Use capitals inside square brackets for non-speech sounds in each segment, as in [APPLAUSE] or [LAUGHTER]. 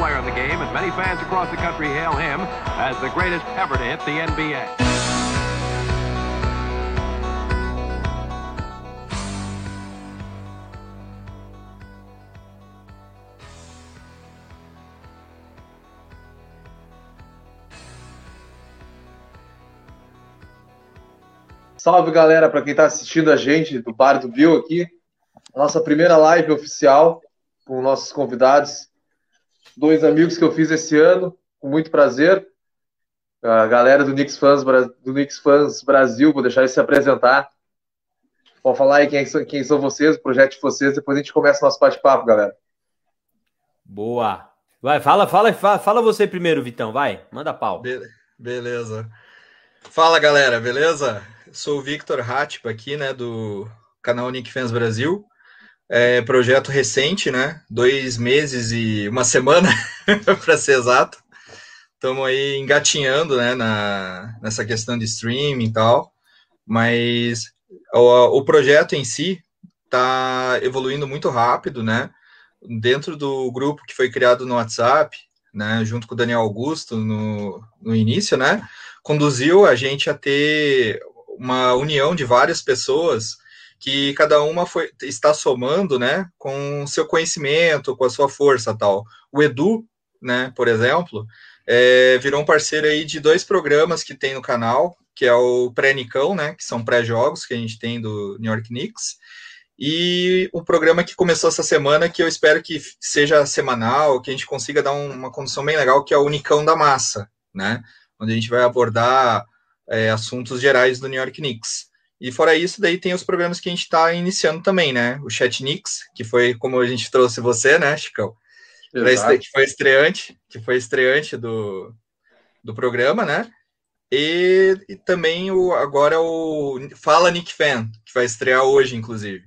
player in the game, and many fans across the country hail him as the greatest ever to hit the NBA. Salve galera, para quem está assistindo a gente do Bar do Bill aqui, nossa primeira live oficial com nossos convidados, dois amigos que eu fiz esse ano, com muito prazer. A galera do Knicks Fans, do Knicks Fans Brasil, vou deixar eles se apresentar. Pode falar aí quem são, quem são vocês, o projeto de vocês, depois a gente começa o nosso bate-papo, galera. Boa. Vai, fala, fala, fala, fala você primeiro, Vitão, vai, manda pau. Be beleza. Fala, galera, beleza? Sou o Victor Hatip aqui, né, do canal Nick Fans Brasil. É, projeto recente, né? Dois meses e uma semana, [LAUGHS] para ser exato. Estamos aí engatinhando, né, na, nessa questão de streaming e tal. Mas o, o projeto em si está evoluindo muito rápido, né? Dentro do grupo que foi criado no WhatsApp, né, junto com o Daniel Augusto no, no início, né, conduziu a gente a ter uma união de várias pessoas que cada uma foi, está somando, né, com seu conhecimento, com a sua força tal. O Edu, né, por exemplo, é, virou um parceiro aí de dois programas que tem no canal, que é o Pré-Nicão, né, que são pré-jogos que a gente tem do New York Knicks, e o programa que começou essa semana, que eu espero que seja semanal, que a gente consiga dar um, uma condição bem legal, que é o Nicão da Massa, né, onde a gente vai abordar é, assuntos gerais do New York Knicks. E fora isso, daí tem os programas que a gente está iniciando também, né? O Chat Knicks, que foi como a gente trouxe você, né, Chicão? Que foi estreante, que foi estreante do, do programa, né? E, e, também o, agora o Fala Nick Fan, que vai estrear hoje, inclusive.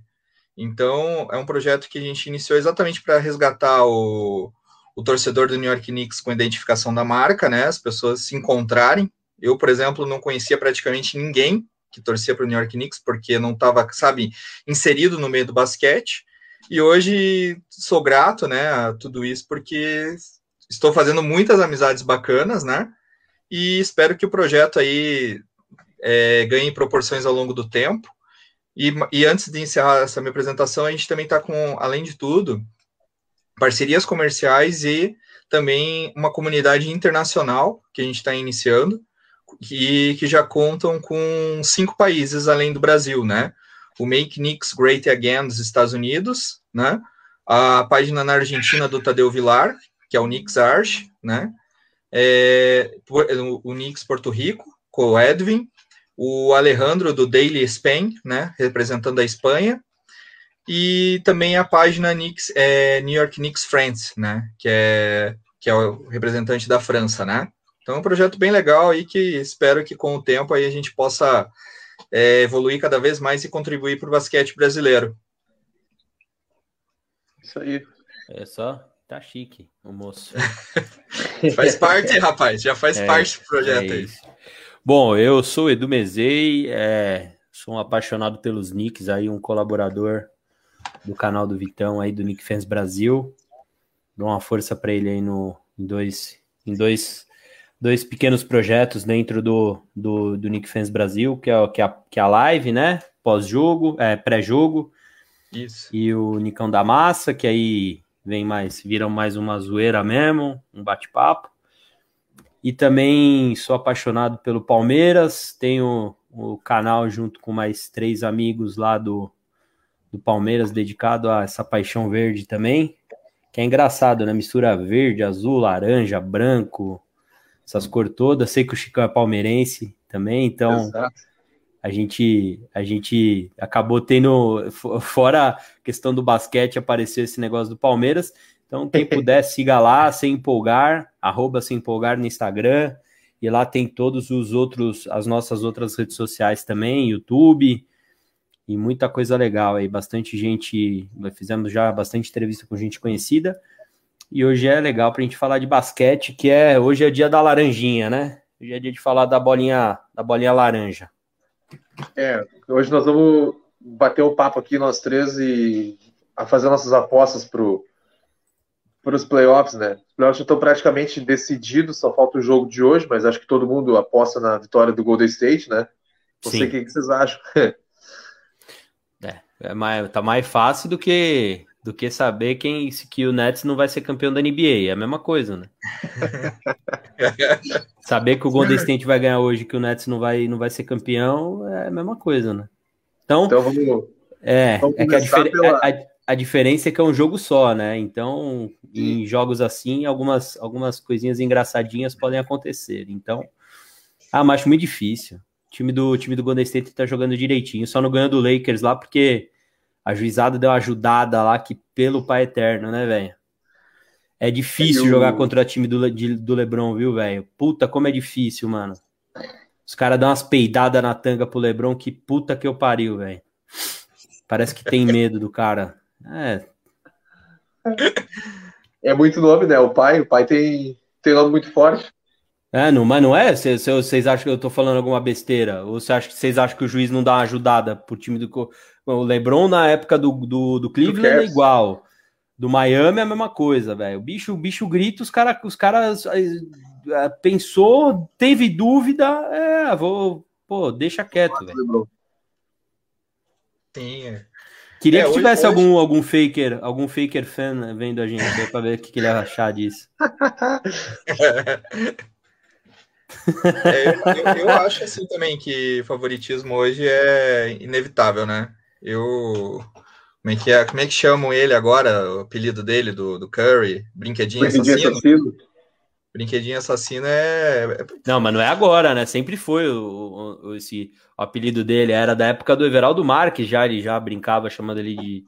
Então, é um projeto que a gente iniciou exatamente para resgatar o, o torcedor do New York Knicks com a identificação da marca, né? As pessoas se encontrarem eu, por exemplo, não conhecia praticamente ninguém que torcia para o New York Knicks, porque não estava, sabe, inserido no meio do basquete. E hoje sou grato, né, a tudo isso, porque estou fazendo muitas amizades bacanas, né? E espero que o projeto aí é, ganhe proporções ao longo do tempo. E, e antes de encerrar essa minha apresentação, a gente também está com, além de tudo, parcerias comerciais e também uma comunidade internacional que a gente está iniciando que, que já contam com cinco países além do Brasil, né? O Make Knicks Great Again dos Estados Unidos, né? A página na Argentina do Tadeu Vilar, que é o Knicks Arch, né? É, o Knicks Porto Rico, com o Edwin, o Alejandro do Daily Spain, né? Representando a Espanha, e também a página Knicks, é, New York Knicks Friends, né? Que é, que é o representante da França, né? Então é um projeto bem legal aí que espero que com o tempo aí a gente possa é, evoluir cada vez mais e contribuir para o basquete brasileiro. Isso aí. É só, tá chique o moço. [LAUGHS] faz parte, rapaz, já faz é, parte do projeto é aí. Bom, eu sou Edu Mezei, é, sou um apaixonado pelos Knicks, aí um colaborador do canal do Vitão aí do Nick Fans Brasil. Dou uma força para ele aí no em dois em dois dois pequenos projetos dentro do, do, do Nick Fans Brasil, que é, que é, a, que é a live, né? Pós-jogo, é, pré-jogo. Isso. E o Nicão da Massa, que aí vem mais, viram mais uma zoeira mesmo, um bate-papo. E também sou apaixonado pelo Palmeiras, tenho o canal junto com mais três amigos lá do, do Palmeiras dedicado a essa paixão verde também, que é engraçado, né? Mistura verde, azul, laranja, branco, essas cores todas. Sei que o Chicão é palmeirense também, então Exato. a gente a gente acabou tendo fora a questão do basquete apareceu esse negócio do Palmeiras. Então quem [LAUGHS] puder siga lá, sem empolgar, arroba sem empolgar no Instagram. E lá tem todos os outros, as nossas outras redes sociais também, YouTube, e muita coisa legal aí, bastante gente, fizemos já bastante entrevista com gente conhecida, e hoje é legal para a gente falar de basquete, que é hoje é dia da laranjinha, né? Hoje é dia de falar da bolinha, da bolinha laranja. É, hoje nós vamos bater o papo aqui, nós três, e a fazer nossas apostas pro, os playoffs, né? Os playoffs já estão praticamente decididos, só falta o jogo de hoje, mas acho que todo mundo aposta na vitória do Golden State, né? Não sei o que, que vocês acham. [LAUGHS] é, é mais, tá mais fácil do que do que saber quem que o Nets não vai ser campeão da NBA. É a mesma coisa, né? [LAUGHS] saber que o Golden State vai ganhar hoje, que o Nets não vai, não vai ser campeão, é a mesma coisa, né? Então, então vamos, é, vamos é que a, difer pela... a, a, diferença é que é um jogo só, né? Então, em jogos assim, algumas, algumas coisinhas engraçadinhas podem acontecer. Então, ah, mas acho muito difícil. O time do, time do Golden State tá jogando direitinho, só não ganhou do Lakers lá porque a juizada deu uma ajudada lá que pelo pai eterno, né, velho? É difícil jogar contra o time do, de, do Lebron, viu, velho? Puta, como é difícil, mano. Os caras dão umas peidadas na tanga pro Lebron, que puta que eu pariu, velho. Parece que tem medo do cara. É. É muito nome, né? O pai, o pai tem, tem nome muito forte. É, não, mas não é? Vocês acham que eu tô falando alguma besteira? Ou vocês acham, vocês acham que o juiz não dá uma ajudada pro time do. O LeBron na época do, do, do Cleveland é igual. Do Miami é a mesma coisa, velho. O bicho, o bicho grita, os caras os caras é, pensou, teve dúvida, é, vou, pô, deixa quieto, velho. Sim. É. Queria é, que tivesse hoje, algum, algum faker, algum faker fan vendo a gente para ver o que, que ele ia achar disso. [LAUGHS] [LAUGHS] É, eu, eu, acho assim também que favoritismo hoje é inevitável, né? Eu. Como é que é? Como é que chamam ele agora? O apelido dele, do, do Curry? Brinquedinho, Brinquedinho assassino? assassino. Brinquedinho assassino é, é. Não, mas não é agora, né? Sempre foi o, o, esse, o apelido dele. Era da época do Everaldo Marques, já ele já brincava chamando ele de,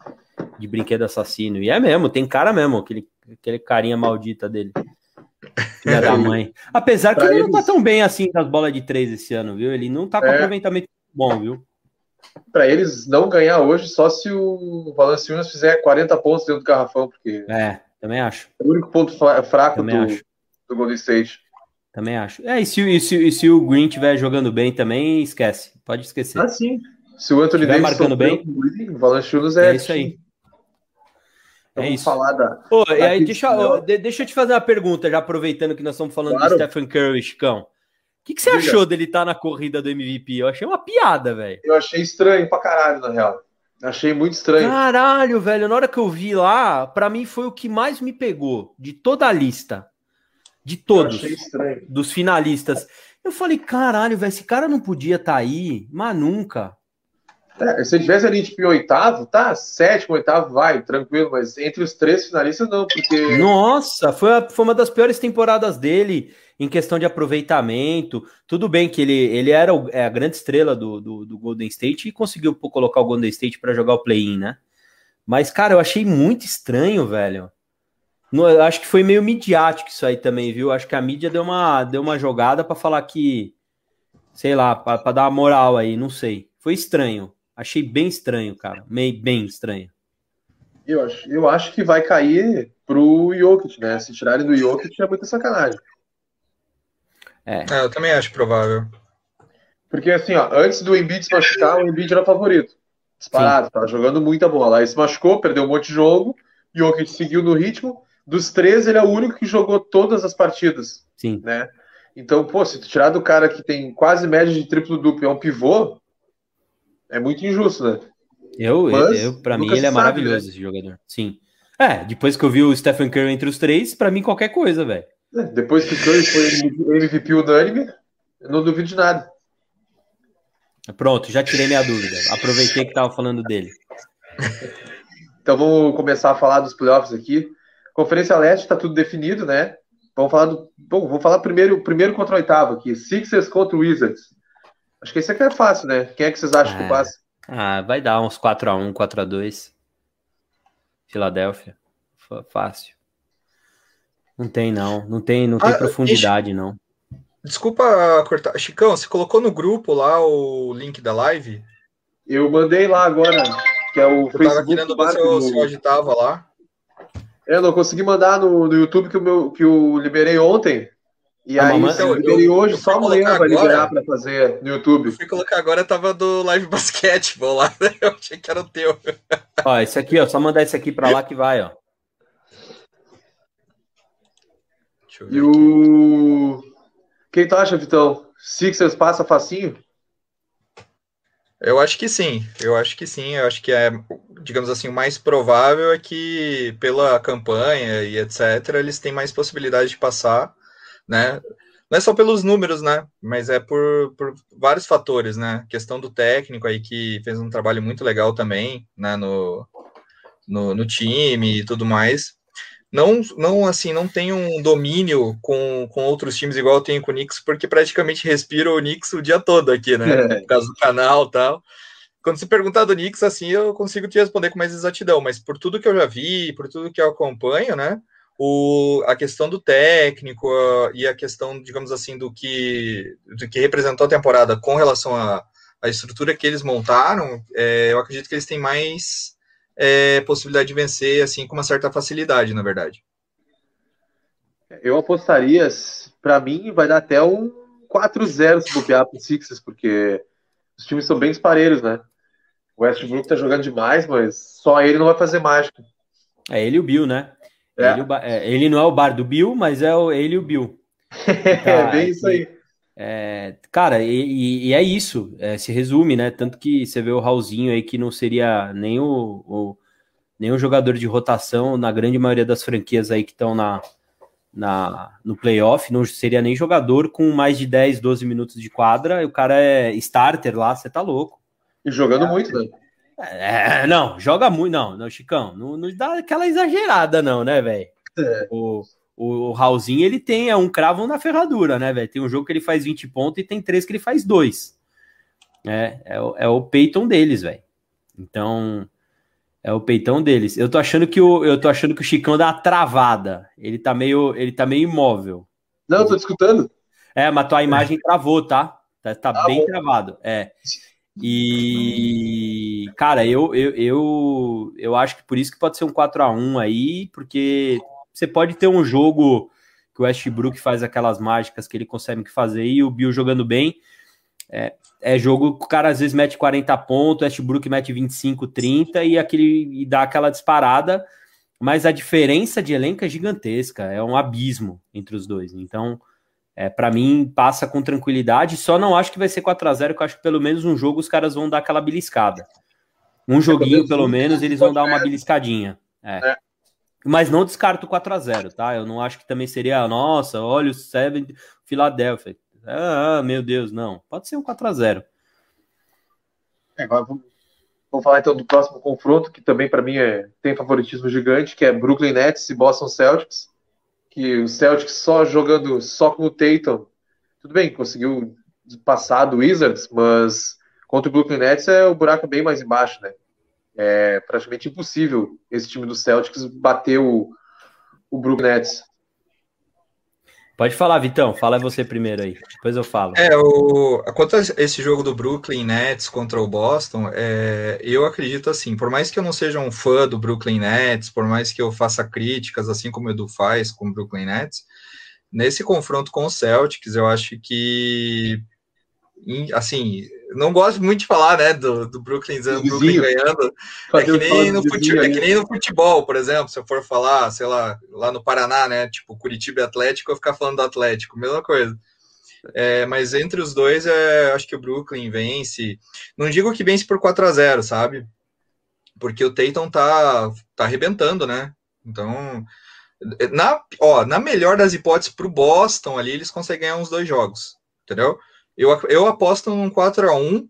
de brinquedo assassino. E é mesmo, tem cara mesmo, aquele, aquele carinha maldita dele. Filha da mãe. Apesar que ele eles... não tá tão bem assim nas bolas de três esse ano, viu? Ele não tá com é. aproveitamento bom, viu? Para eles não ganhar hoje, só se o Valanciunas fizer 40 pontos dentro do garrafão, porque. É, também acho. É o único ponto fraco do, do Golden State. Também acho. É, e se, e, se, e se o Green estiver jogando bem também, esquece. Pode esquecer. Ah, sim. Se o Anthony Davis marcando bem, o Valanciunas é, é isso aí. Então, é isso. falar da. Pô, da aí, deixa, ó, deixa eu te fazer uma pergunta, já aproveitando que nós estamos falando claro. do Stephen Curry, Chicão. O que, que você Diga. achou dele estar tá na corrida do MVP? Eu achei uma piada, velho. Eu achei estranho pra caralho, na real. Achei muito estranho. Caralho, velho. Na hora que eu vi lá, para mim foi o que mais me pegou de toda a lista. De todos. Dos finalistas. Eu falei, caralho, velho, esse cara não podia estar tá aí, mas nunca. É, se ele tivesse ali tipo em oitavo, tá? Sétimo, oitavo, vai, tranquilo, mas entre os três finalistas, não, porque. Nossa, foi, a, foi uma das piores temporadas dele em questão de aproveitamento. Tudo bem que ele, ele era o, é a grande estrela do, do, do, Golden State e conseguiu colocar o Golden State para jogar o play-in, né? Mas, cara, eu achei muito estranho, velho. No, acho que foi meio midiático isso aí também, viu? Acho que a mídia deu uma, deu uma jogada para falar que, sei lá, para dar uma moral aí, não sei. Foi estranho. Achei bem estranho, cara. Meio bem estranho. Eu acho, eu acho que vai cair pro Jokic, né? Se tirarem do Jokic é muita sacanagem. É. é. eu também acho provável. Porque assim, ó, antes do Embiid se machucar, o Embiid era favorito. Disparado, Sim. tava jogando muita bola. Aí se machucou, perdeu um monte de jogo. Jokic seguiu no ritmo. Dos três, ele é o único que jogou todas as partidas. Sim. Né? Então, pô, se tu tirar do cara que tem quase média de triplo duplo, é um pivô, é muito injusto, né? Eu, Mas, eu para mim, ele é sabe, maravilhoso, né? esse jogador. Sim. É, depois que eu vi o Stephen Curry entre os três, para mim, qualquer coisa, velho. É, depois que o Curry foi MVP unânime, eu não duvido de nada. Pronto, já tirei minha dúvida. Aproveitei que tava falando dele. Então vamos começar a falar dos playoffs aqui. Conferência Leste está tudo definido, né? Vamos falar do. Bom, vou falar primeiro, primeiro contra o oitavo aqui. Sixers contra o Wizards. Acho que esse aqui é fácil, né? Quem é que vocês acham é. que passa? Ah, vai dar uns 4x1, 4x2. Filadélfia. Fácil. Não tem, não. Não tem, não tem ah, profundidade, deixa... não. Desculpa cortar. Chicão, você colocou no grupo lá o link da live? Eu mandei lá agora, que é o eu Facebook. Tava querendo ver se eu, se eu agitava lá. Eu não consegui mandar no, no YouTube que, o meu, que eu liberei ontem. E aí, mamãe- se eu liberei hoje, eu só amanhã vai agora. liberar pra fazer no YouTube. Eu fui colocar agora, tava do Live [LAUGHS] Basketball lá. Eu achei que era o teu. Ó, esse aqui, ó, só mandar esse aqui pra lá que vai, ó. Deixa eu E ver. o. Quem tu acha, Vitão? Sixers passa facinho? Eu acho que sim, eu acho que sim, eu acho que é, digamos assim, o mais provável é que pela campanha e etc, eles têm mais possibilidade de passar, né? Não é só pelos números, né? Mas é por, por vários fatores, né? Questão do técnico aí que fez um trabalho muito legal também, né? No, no, no time e tudo mais. Não, não assim, não tem um domínio com, com outros times igual eu tenho com o Knicks, porque praticamente respiro o Knicks o dia todo aqui, né? É. Por causa do canal e tal. Quando se perguntar do Knicks, assim, eu consigo te responder com mais exatidão, mas por tudo que eu já vi, por tudo que eu acompanho, né? O, a questão do técnico a- e a questão, digamos assim, do que, do que representou a temporada com relação à estrutura que eles montaram, é, eu acredito que eles têm mais é, possibilidade de vencer, assim, com uma certa facilidade, na verdade. Eu apostaria, pra mim, vai dar até um 4-0 se bobear pro Sixers, porque os times são bem disparelhos, né? O Westbrook tá jogando demais, mas só ele não vai fazer mágica. É ele e o Bill, né? É. Ele, é, ele não é o bar do Bill, mas é o, ele e o Bill. [LAUGHS] É bem isso aí. É, cara, e, e- e é isso, é, se resume, né? Tanto que você vê o Raulzinho aí que não seria nem o, o- nem um jogador de rotação na grande maioria das franquias aí que estão na, na, no playoff, não seria nem jogador com mais de 10, 12 minutos de quadra, e o cara é starter lá, você tá louco. E jogando muito, né? É, não, joga muito, não, não, Chicão, não, não dá aquela exagerada, não, né, velho? É. O, o, o Raulzinho, ele tem é um cravo na ferradura, né, velho? Tem um jogo que ele faz 20 pontos e tem três que ele faz dois. É, é, o- é o peitão deles, velho. Então, é o peitão deles. Eu tô achando que o, eu tô achando que o Chicão dá uma travada. Ele tá meio, ele tá meio imóvel. Não, eu tô escutando. É, mas tua imagem travou, tá? Tá, tá Tá bem bom. travado. É. E, cara, eu, eu, eu, eu acho que por isso que pode ser um 4 a 1 aí, porque você pode ter um jogo que o Westbrook faz aquelas mágicas que ele consegue fazer e o Bill jogando bem. É, é jogo que o cara às vezes mete 40 pontos, o Westbrook mete 25, 30 e, aquele, e dá aquela disparada, mas a diferença de elenco é gigantesca, é um abismo entre os dois. Então, é, para mim, passa com tranquilidade. Só não acho que vai ser 4 a 0 que eu acho que pelo menos um jogo os caras vão dar aquela beliscada. Um joguinho, pelo menos, eles vão dar uma beliscadinha. É. É. Mas não descarto 4 a 0 tá? Eu não acho que também seria, nossa, olha o Seven Philadelphia. Ah, meu Deus, não. Pode ser um 4 a 0 É, agora vamos, vamos falar então do próximo confronto, que também para mim é, tem favoritismo gigante, que é Brooklyn Nets e Boston Celtics. Que o Celtics só jogando só com o Tatum, tudo bem, conseguiu passar do Wizards, mas contra o Brooklyn Nets é o buraco bem mais embaixo, né? É praticamente impossível esse time do Celtics bater o, o Brooklyn Nets. Pode falar, Vitão. Fala você primeiro aí. Depois eu falo. É, o, quanto a esse jogo do Brooklyn Nets contra o Boston, é, eu acredito assim, por mais que eu não seja um fã do Brooklyn Nets, por mais que eu faça críticas, assim como o Edu faz com o Brooklyn Nets, nesse confronto com o Celtics, eu acho que, assim, não gosto muito de falar, né, do, do Brooklyn, do Brooklyn ganhando, é que, nem no do fute- vizinho é que nem no futebol, por exemplo, se eu for falar, sei lá, lá no Paraná, né? Tipo, Curitiba e Atlético, eu ficar falando do Atlético, mesma coisa. É, mas entre os dois, é, acho que o Brooklyn vence. Não digo que vence por 4 a 0 sabe? Porque o Tatum tá, tá arrebentando, né? Então, na, ó, na melhor das hipóteses pro Boston ali, eles conseguem ganhar uns dois jogos, entendeu? Eu, eu aposto num 4 a 1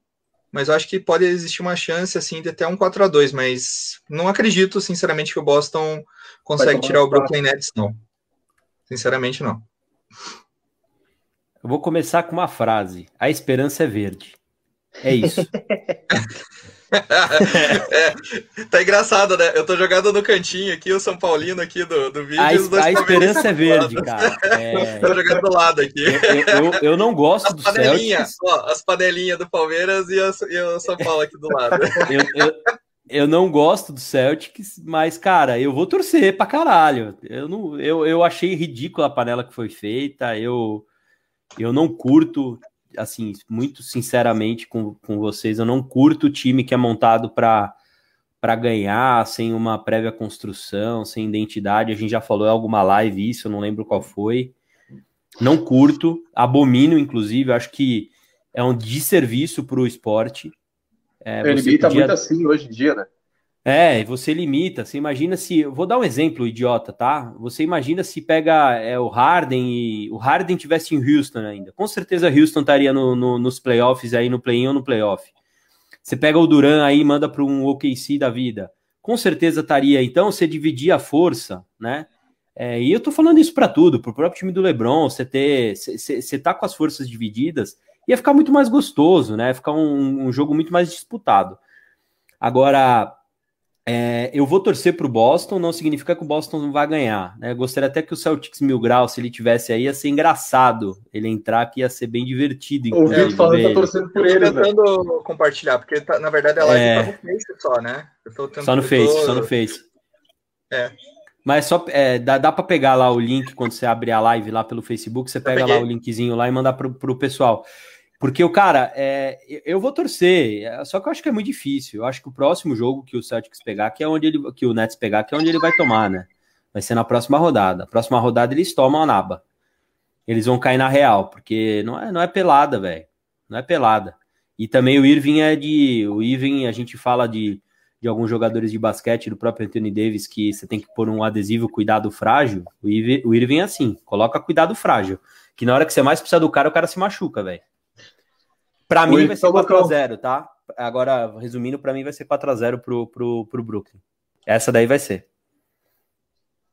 mas eu acho que pode existir uma chance assim de até um 4 a 2 mas não acredito, sinceramente, que o Boston consegue tirar o. Brooklyn Nets, não. Sinceramente, não. Eu vou começar com uma frase. A esperança é verde. É isso. [LAUGHS] [LAUGHS] É, tá engraçado, né? Eu tô jogando no cantinho aqui, o São Paulino aqui do, do vídeo. A, a esperança é verde, cara. [LAUGHS] É, Tô jogando do lado aqui. eu, eu- eu não gosto As do panelinhas, Celtics. ó, as panelinhas do Palmeiras e, as- e o São Paulo aqui do lado. [LAUGHS] Eu, eu- eu não gosto do Celtics, mas, cara, eu vou torcer pra caralho. Eu, não, eu, eu achei ridícula a panela que foi feita. Eu, eu não curto, assim, muito sinceramente com, com vocês, eu não curto o time que é montado para para ganhar, sem uma prévia construção, sem identidade. A gente já falou em alguma live isso, eu não lembro qual foi. Não curto, abomino, inclusive, acho que é um desserviço para o esporte. É, Ele limita podia... muito assim hoje em dia, né? É, você limita. Você imagina se. Vou dar um exemplo, idiota, tá? Você imagina se pega é, o Harden e o Harden tivesse em Houston ainda. Com certeza Houston estaria no, no, nos playoffs aí, no play-in ou no playoff. Você pega o Duran aí e manda para um OKC da vida. Com certeza estaria. Então, você dividir a força, né? É, e eu tô falando isso para tudo, pro próprio time do LeBron, você ter. Você tá com as forças divididas, ia ficar muito mais gostoso, né? Ficar um, um jogo muito mais disputado. Agora, é, eu vou torcer para o Boston, não significa que o Boston não vai ganhar. Né? Gostaria até que o Celtics Mil Grau, se ele tivesse aí, ia ser engraçado ele entrar, que ia ser bem divertido. O Vitor falando tá torcendo por ele. tentando né? compartilhar, porque tá, na verdade a live é... tá no Face só, né? só no Face, tô... só no Face. É. Mas só é, dá, dá para pegar lá o link quando você abrir a live lá pelo Facebook, você pega lá o linkzinho lá e mandar pro, pro pessoal. Porque o cara, é, eu vou torcer, é, só que eu acho que é muito difícil. Eu acho que o próximo jogo que o Celtics pegar, que é onde ele, que o Nets pegar, que é onde ele vai tomar, né? Vai ser na próxima rodada. A próxima rodada eles tomam a naba. Eles vão cair na real, porque não é, não é pelada, velho. Não é pelada. E também o Irving é de. O Irving, a gente fala de, de alguns jogadores de basquete, do próprio Anthony Davis, que você tem que pôr um adesivo cuidado frágil. O Irving, o Irving é assim, coloca cuidado frágil. Que na hora que você mais precisa do cara, o cara se machuca, velho. Para mim vai ser 4x0, tá? Agora, resumindo, para mim vai ser 4x0 pro, pro, pro Brooklyn. Essa daí vai ser.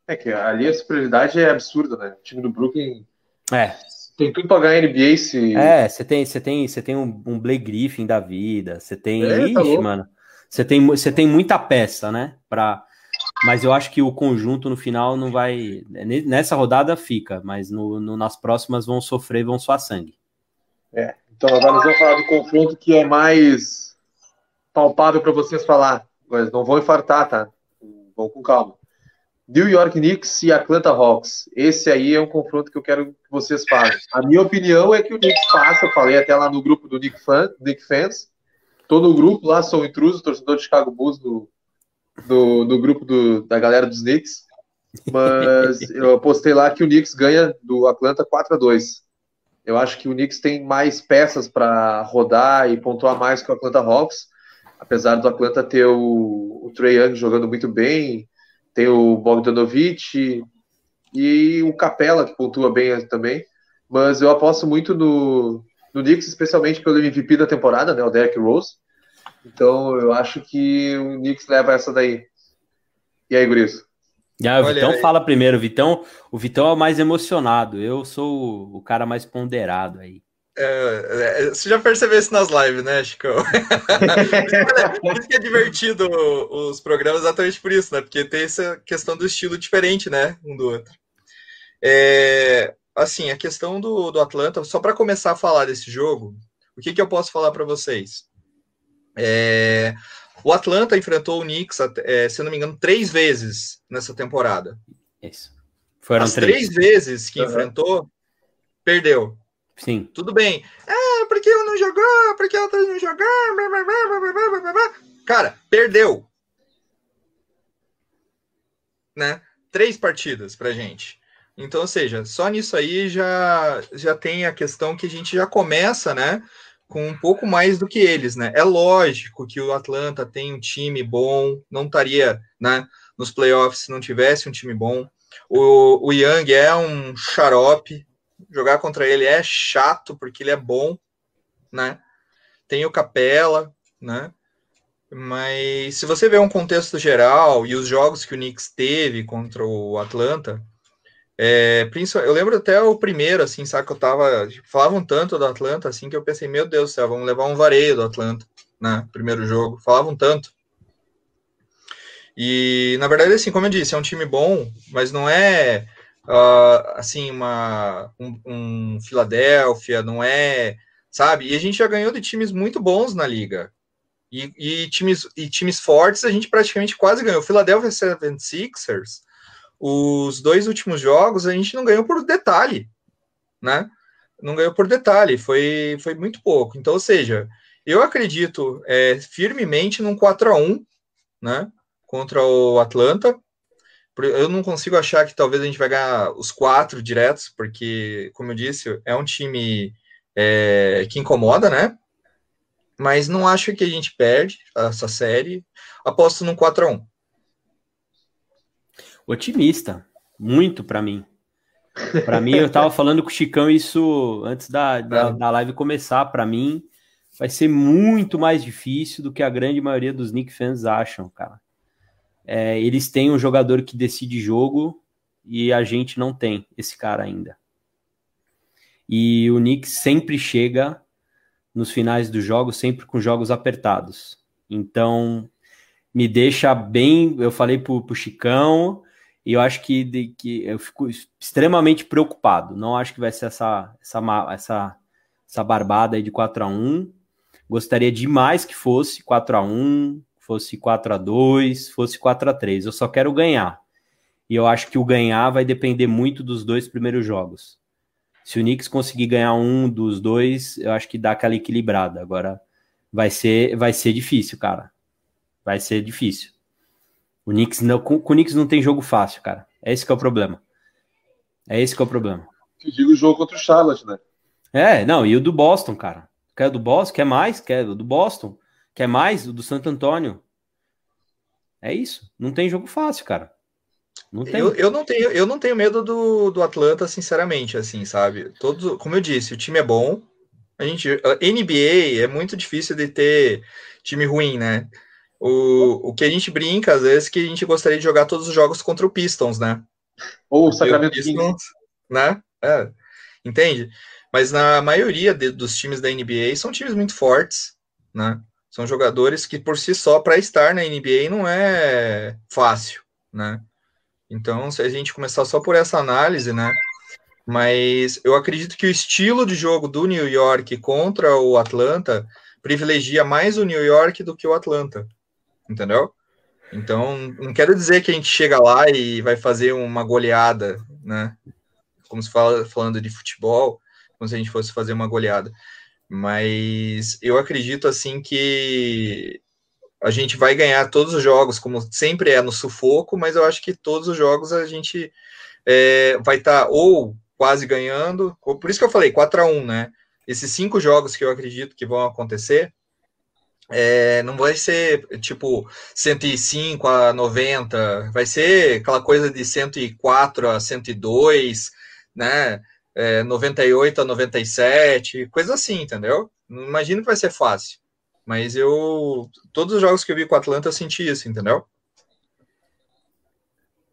É que ali a superioridade é absurda, né? O time do Brooklyn é. tem tudo pra ganhar NBA se. É, você tem, você tem, você tem um, um Blake Griffin da vida, você tem. É, Ixi, tá mano. Você tem, você tem muita peça, né? Pra... Mas eu acho que o conjunto no final não vai. Nessa rodada fica, mas no, no nas próximas vão sofrer, vão suar sangue. É. Então agora nós vamos falar do confronto que é mais palpável para vocês falar. Mas não vão infartar, tá? Vão com calma. New York Knicks e Atlanta Hawks. Esse aí é um confronto que eu quero que vocês falem. A minha opinião é que o Knicks passa. Eu falei até lá no grupo do Nick, Fan, Nick Fans. Todo o grupo lá sou intruso, torcedor de Chicago Bulls no, do, do grupo do, da galera dos Knicks. Mas [LAUGHS] eu postei lá que o Knicks ganha do Atlanta 4 a 2 eu acho que o Knicks tem mais peças para rodar e pontuar mais que o Atlanta Hawks, apesar do Atlanta ter o, o Trey Young jogando muito bem, tem o Bogdanovich e o Capella que pontua bem também. Mas eu aposto muito no, no Knicks, especialmente pelo MVP da temporada, né, o Derrick Rose. Então eu acho que o Knicks leva essa daí. E aí, Guris? Ah, o Olha Vitão aí. fala primeiro, Vitão, o Vitão é o mais emocionado, eu sou o cara mais ponderado aí. É, é, você já percebeu isso nas lives, né, Chico? [LAUGHS] por isso que é divertido os programas exatamente por isso, né? Porque tem essa questão do estilo diferente, né? Um do outro. É, assim, a questão do, do Atlanta, só para começar a falar desse jogo, o que, que eu posso falar para vocês? É, o Atlanta enfrentou o Knicks, é, se não me engano, três vezes nessa temporada. Isso. Foram As três, três vezes que uhum. enfrentou, perdeu. Sim. Tudo bem. É, porque eu não jogou, porque o outro não jogou. Cara, perdeu. Né? Três partidas pra gente. Então, ou seja, só nisso aí já, já tem a questão que a gente já começa, né? Com um pouco mais do que eles, né? É lógico que o Atlanta tem um time bom, não estaria, né, nos playoffs se não tivesse um time bom. O, o Young é um xarope, jogar contra ele é chato porque ele é bom, né? Tem o Capela, né? Mas se você vê um contexto geral e os jogos que o Knicks teve contra o Atlanta, é, eu lembro até o primeiro, assim, sabe, que eu tava. Falavam tanto do Atlanta, assim, que eu pensei, meu Deus do céu, vamos levar um vareio do Atlanta, né? Primeiro jogo. Falavam tanto. E, na verdade, assim, como eu disse, é um time bom, mas não é, uh, assim, uma, um, um Filadélfia, não é, sabe? E a gente já ganhou de times muito bons na liga. E, e, times, e times fortes a gente praticamente quase ganhou. Philadelphia 76ers, os dois últimos jogos a gente não ganhou por detalhe, né? Não ganhou por detalhe, foi, foi muito pouco. Então, ou seja, eu acredito é, firmemente num 4 a 1 né? Contra o Atlanta. Eu não consigo achar que talvez a gente vai ganhar os quatro diretos, porque, como eu disse, é um time é, que incomoda, né? Mas não acho que a gente perde essa série. Aposto num 4 a 1 Otimista, muito para mim. Para mim, eu tava falando com o Chicão isso antes da, da, é. da live começar. Para mim, vai ser muito mais difícil do que a grande maioria dos Nick fans acham, cara. É, eles têm um jogador que decide jogo e a gente não tem esse cara ainda. E o Nick sempre chega nos finais dos jogos, sempre com jogos apertados. Então, me deixa bem. Eu falei pro, pro Chicão, e eu acho que, de, que eu fico extremamente preocupado. Não acho que vai ser essa, essa, essa, essa barbada aí de 4 a 1 Gostaria demais que fosse 4 a 1 fosse 4 a 2 fosse 4 a 3 Eu só quero ganhar. E eu acho que o ganhar vai depender muito dos dois primeiros jogos. Se o Knicks conseguir ganhar um dos dois, eu acho que dá aquela equilibrada. Agora vai ser, vai ser difícil, cara. Vai ser difícil. O Knicks não, com, com o Knicks não tem jogo fácil, cara. É esse que é o problema. É esse que é o problema. Que digo o jogo contra o Charlotte, né? É, não, e o do Boston, cara. Quer do Boston? Quer mais? Quer do Boston? Quer mais? O do Santo Antônio? É isso. Não tem jogo fácil, cara. Não tem. Eu, eu, não tenho, eu não tenho medo do, do Atlanta, sinceramente, assim, sabe? Todos, como eu disse, o time é bom. A gente, a NBA é muito difícil de ter time ruim, né? O, o que a gente brinca, às vezes, é que a gente gostaria de jogar todos os jogos contra o Pistons, né? Ou o Sacramento Pistons, né? É, entende? Mas na maioria de, dos times da NBA são times muito fortes, né? São jogadores que por si só para estar na NBA não é fácil, né? Então, se a gente começar só por essa análise, né? Mas eu acredito que o estilo de jogo do New York contra o Atlanta privilegia mais o New York do que o Atlanta, entendeu? Então, não quero dizer que a gente chega lá e vai fazer uma goleada, né? Como se fala falando de futebol, como se a gente fosse fazer uma goleada. Mas eu acredito assim que a gente vai ganhar todos os jogos, como sempre é no sufoco, mas eu acho que todos os jogos a gente é, vai estar tá ou quase ganhando, ou, por isso que eu falei 4 a 1 né? Esses cinco jogos que eu acredito que vão acontecer, é, não vai ser tipo 105 a 90, vai ser aquela coisa de 104 a 102, né? é, 98 a 97, coisa assim, entendeu? Não imagino que vai ser fácil. Mas eu. Todos os jogos que eu vi com o Atlanta eu senti isso, entendeu?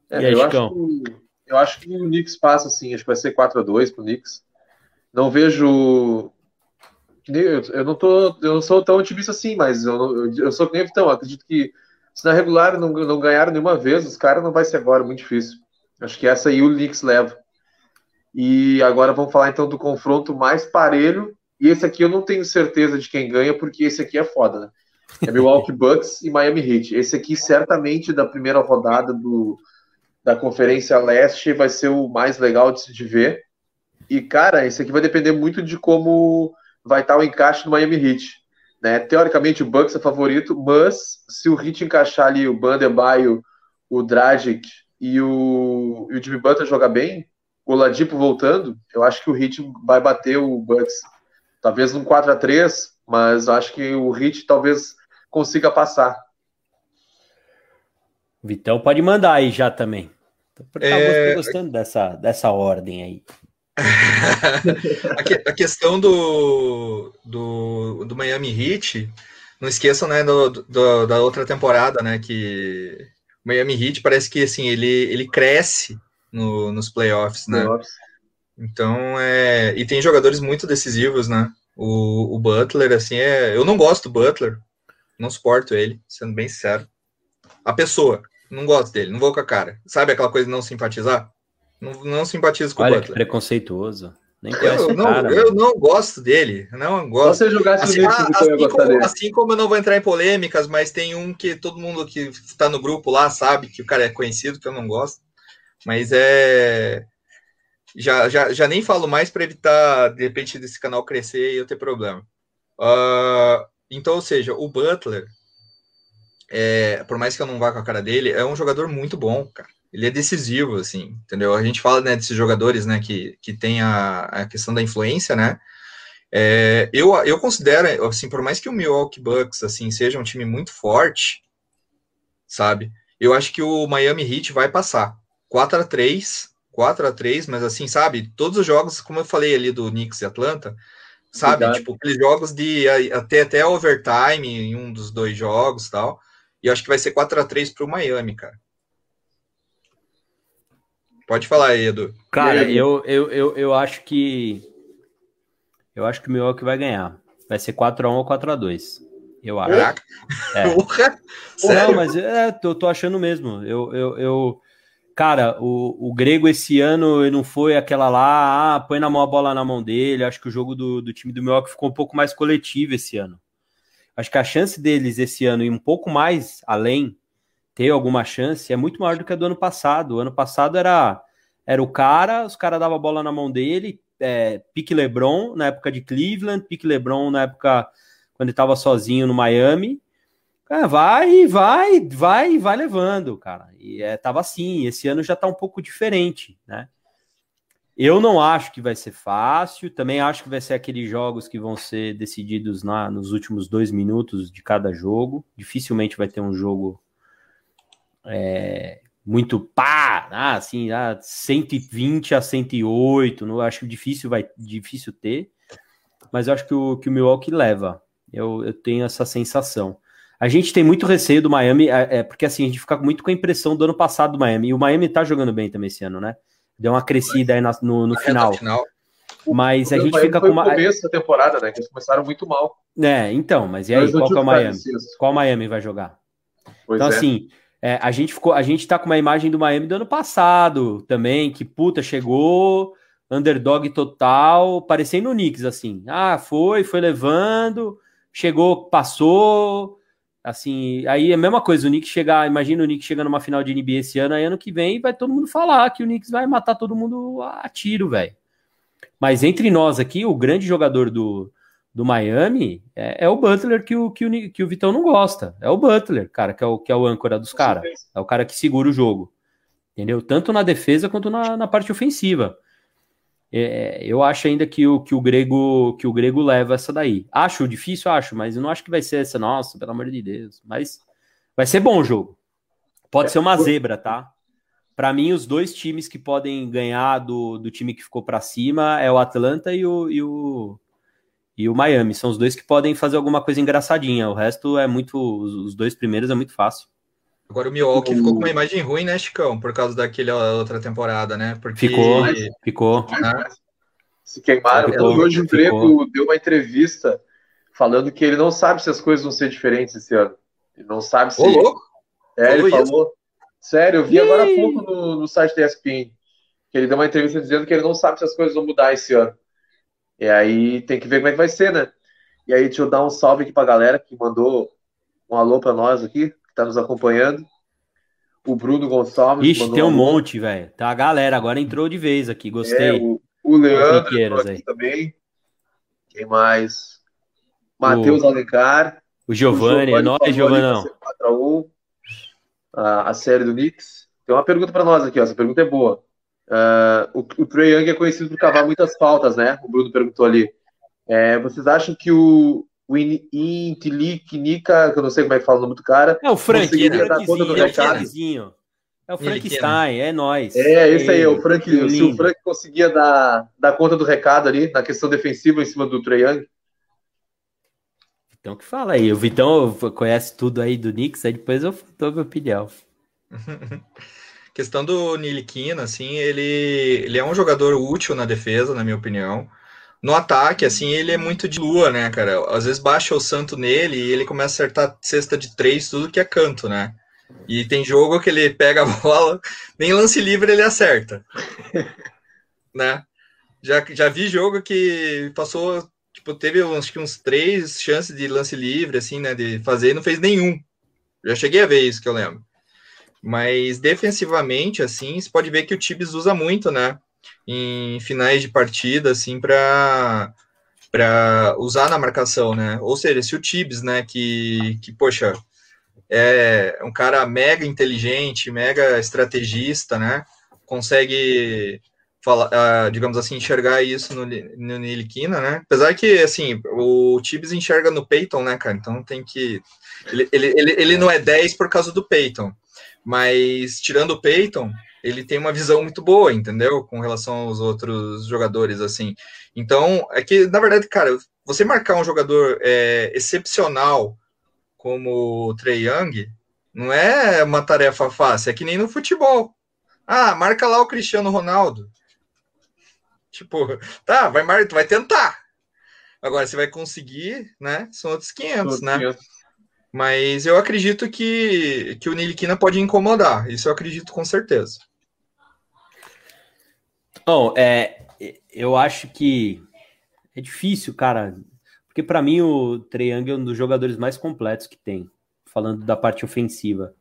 É, aí, eu, acho que, eu acho que o Knicks passa assim, acho que vai ser 4 a 2 pro Knicks. Não vejo. Eu não tô. Eu não sou tão otimista assim, mas eu, eu, sou que nem Vitão. Acredito que se na regular não, não ganharam nenhuma vez, os caras não vai ser agora, muito difícil. Acho que essa aí o Knicks leva. E agora vamos falar então do confronto mais parelho. E esse aqui eu não tenho certeza de quem ganha, porque esse aqui é foda, né? É Milwaukee [LAUGHS] Bucks e Miami Heat. Esse aqui, certamente, da primeira rodada do, da Conferência Leste, vai ser o mais legal de se ver. E, cara, esse aqui vai depender muito de como vai estar o encaixe do Miami Heat. Né? Teoricamente, o Bucks é favorito, mas se o Heat encaixar ali o Bandebaio, o Dragic e o, e o Jimmy Butler jogar bem, o Ladipo voltando, eu acho que o Heat vai bater o Bucks. Talvez num 4 a 3 mas acho que o Heat talvez consiga passar. Vitão pode mandar aí já também. Tô, é... gostando dessa, dessa ordem aí. [LAUGHS] a, que, a, questão do, do, do, Miami Heat, não esqueçam né, do, do, da outra temporada, né? Que o Miami Heat parece que assim, ele, ele cresce no, nos playoffs, né? Playoffs. Então, é. E tem jogadores muito decisivos, né? O, o Butler, assim, é. Eu não gosto do Butler, não suporto ele, sendo bem sincero. A pessoa, não gosto dele, não vou com a cara. Sabe aquela coisa de não simpatizar? Não, não simpatizo com Olha o Butler. Que preconceituoso. Nem Eu o não, cara. eu não gosto dele. Não Se gosto. você jogasse Assim, no ah, assim gostar como, dele. assim como eu não vou entrar em polêmicas, mas tem um que todo mundo que está no grupo lá sabe que o cara é conhecido, que eu não gosto. Mas é. Já, já, já nem falo mais para evitar, de repente, desse canal crescer e eu ter problema. Ah, então, ou seja, o Butler, é, por mais que eu não vá com a cara dele, é um jogador muito bom, cara. Ele é decisivo, assim, entendeu? A gente fala né, desses jogadores, né, que, que tem a, a questão da influência, né? É, eu, eu considero, assim, por mais que o Milwaukee Bucks, assim, seja um time muito forte, sabe? Eu acho que o Miami Heat vai passar. 4 a 3 4 a 3 mas assim, sabe? Todos os jogos, como eu falei ali do Knicks e Atlanta, sabe? Verdade. Tipo, aqueles jogos de até, até overtime em um dos dois jogos e tal. E eu acho que vai ser 4 a 3 pro Miami, cara. Pode falar aí, Edu. Cara, aí? eu, eu, eu, eu acho que. Eu acho que o Milwaukee vai ganhar. Vai ser 4x1 ou 4x2. Eu acho. Caraca. É. [LAUGHS] Não, mas é, tô, tô achando mesmo. Eu, eu, eu- cara, o, o Grego esse ano ele não foi aquela lá, ah, põe na mão a bola na mão dele. Acho que o jogo do, do time do Milwaukee ficou um pouco mais coletivo esse ano. Acho que a chance deles esse ano ir um pouco mais além, ter alguma chance, é muito maior do que a do ano passado. O ano passado era, era o cara, os caras davam a bola na mão dele, é, pique LeBron na época de Cleveland, pique LeBron na época quando ele estava sozinho no Miami. Cara, vai, vai, vai, vai levando, cara. E é, tava assim. Esse ano já tá um pouco diferente, né? Eu não acho que vai ser fácil. Também acho que vai ser aqueles jogos que vão ser decididos na, nos últimos dois minutos de cada jogo. Dificilmente vai ter um jogo é, muito pá, ah, assim, ah, 120 a 108. Não acho difícil, vai difícil ter. Mas eu acho que o, que o Milwaukee leva. Eu, eu tenho essa sensação. A gente tem muito receio do Miami, é, é, porque assim, a gente fica muito com a impressão do ano passado do Miami. E o Miami tá jogando bem também esse ano, né? Deu uma crescida aí na- no, no Na final. final. Mas a O gente Miami fica com o uma. começo da temporada, né? Que eles começaram muito mal. É, então, mas e aí, qual que é o Miami? Qual Miami vai jogar? Pois então, é. assim, é, a gente ficou, a gente tá com uma imagem do Miami do ano passado também, que puta, chegou, underdog total, parecendo o Knicks, assim. Ah, foi, foi levando, chegou, passou. Assim, aí é a mesma coisa, o Knicks chegar, imagina o Knicks chegando numa final de NBA esse ano, aí ano que vem vai todo mundo falar que o Knicks vai matar todo mundo a tiro, velho. Mas entre nós aqui, o grande jogador do, do Miami é, é o Butler que o, que, o, que o Vitão não gosta. É o Butler, cara, que é o, que é o âncora dos caras. É o cara que segura o jogo. Entendeu? Tanto na defesa quanto na, na parte ofensiva. É, eu acho ainda que o, que, o grego, que o grego leva essa daí. Acho difícil, acho, mas eu não acho que vai ser essa, nossa, pelo amor de Deus. Mas vai ser bom o jogo. Pode ser uma zebra, tá? Para mim, os dois times que podem ganhar do, do time que ficou para cima é o Atlanta e o, e o, e o Miami. São os dois que podem fazer alguma coisa engraçadinha. O resto é muito. Os, dois primeiros é muito fácil. Agora o Milwaukee ficou com uma imagem ruim, né, Chicão? Por causa daquela outra temporada, né? Porque Ficou, ficou. né, Se queimaram. Ficou, Hoje o ficou. Grego deu uma entrevista falando que ele não sabe se as coisas vão ser diferentes esse ano. Ele não sabe se. Ô, louco! É, ele Falou falou. Sério, eu vi agora há Ih. pouco no, no site da ESPN que ele deu uma entrevista dizendo que ele não sabe se as coisas vão mudar esse ano. E aí tem que ver como é que vai ser, né? E aí, deixa eu dar um salve aqui pra galera que mandou um alô pra nós aqui, que tá nos acompanhando. O Bruno Gonçalves. Ixi, tem um monte, velho. Tá a galera, agora entrou de vez aqui, É, gostei. o, o Leandro aqui aí. também. Quem mais? Matheus Alencar. O Giovanni, é nóis, Giovanão. A, a série do Knicks. Tem uma pergunta para nós aqui, ó. Essa pergunta é boa. Ah, o, o Trae Young é conhecido por cavar muitas faltas, né? O Bruno perguntou ali. É, vocês acham que o, o Intilic Nika, que eu não sei como é que fala o nome do cara, É o Frank, é o dar conta do é recado? É o Ele Frankenstein, é nóis. É, esse aí, o Frank. Lindo. Se o Frank conseguia dar, dar conta do recado ali, na questão defensiva em cima do Trae Young. Então que fala aí, o Vitão conhece tudo aí do Knicks, aí depois eu dou minha opinião. [LAUGHS] questão do Niliquina, assim, ele, ele é um jogador útil na defesa, na minha opinião. No ataque, assim, ele é muito de lua, né, cara? Às vezes baixa o santo nele e ele começa a acertar cesta de três, tudo que é canto, né? E tem jogo que ele pega a [LAUGHS] bola, nem lance livre ele acerta. [LAUGHS] né? Já, já vi jogo que passou, tipo, teve acho que uns três chances de lance livre, assim, né, de fazer e não fez nenhum. Já cheguei a ver isso que eu lembro. Mas defensivamente, assim, você pode ver que o Tibes usa muito, né? Em finais de partida, assim, para para usar na marcação, né? Ou seja, se o Tibes, né, que, que poxa, é um cara mega inteligente, mega estrategista, né? Consegue falar, uh, digamos assim, enxergar isso no, no Niliquina, né? Apesar que, assim, o Tibes enxerga no Peyton, né, cara? Então tem que. Ele, ele, ele, ele não é 10 por causa do Peyton. Mas tirando o Peyton, ele tem uma visão muito boa, entendeu? Com relação aos outros jogadores, assim. Então, é que, na verdade, cara, você marcar um jogador é, excepcional como o Trey Young não é uma tarefa fácil, é que nem no futebol. Ah, marca lá o Cristiano Ronaldo. Tipo, tá, vai, vai tentar. Agora, você vai conseguir, né? São outros 500, né? 500. Mas eu acredito que, que o Niliquina pode incomodar. Isso eu acredito com certeza. Bom, é, eu acho que é difícil, cara. Porque para mim o Triangle é um dos jogadores mais completos que tem. Falando da parte ofensiva.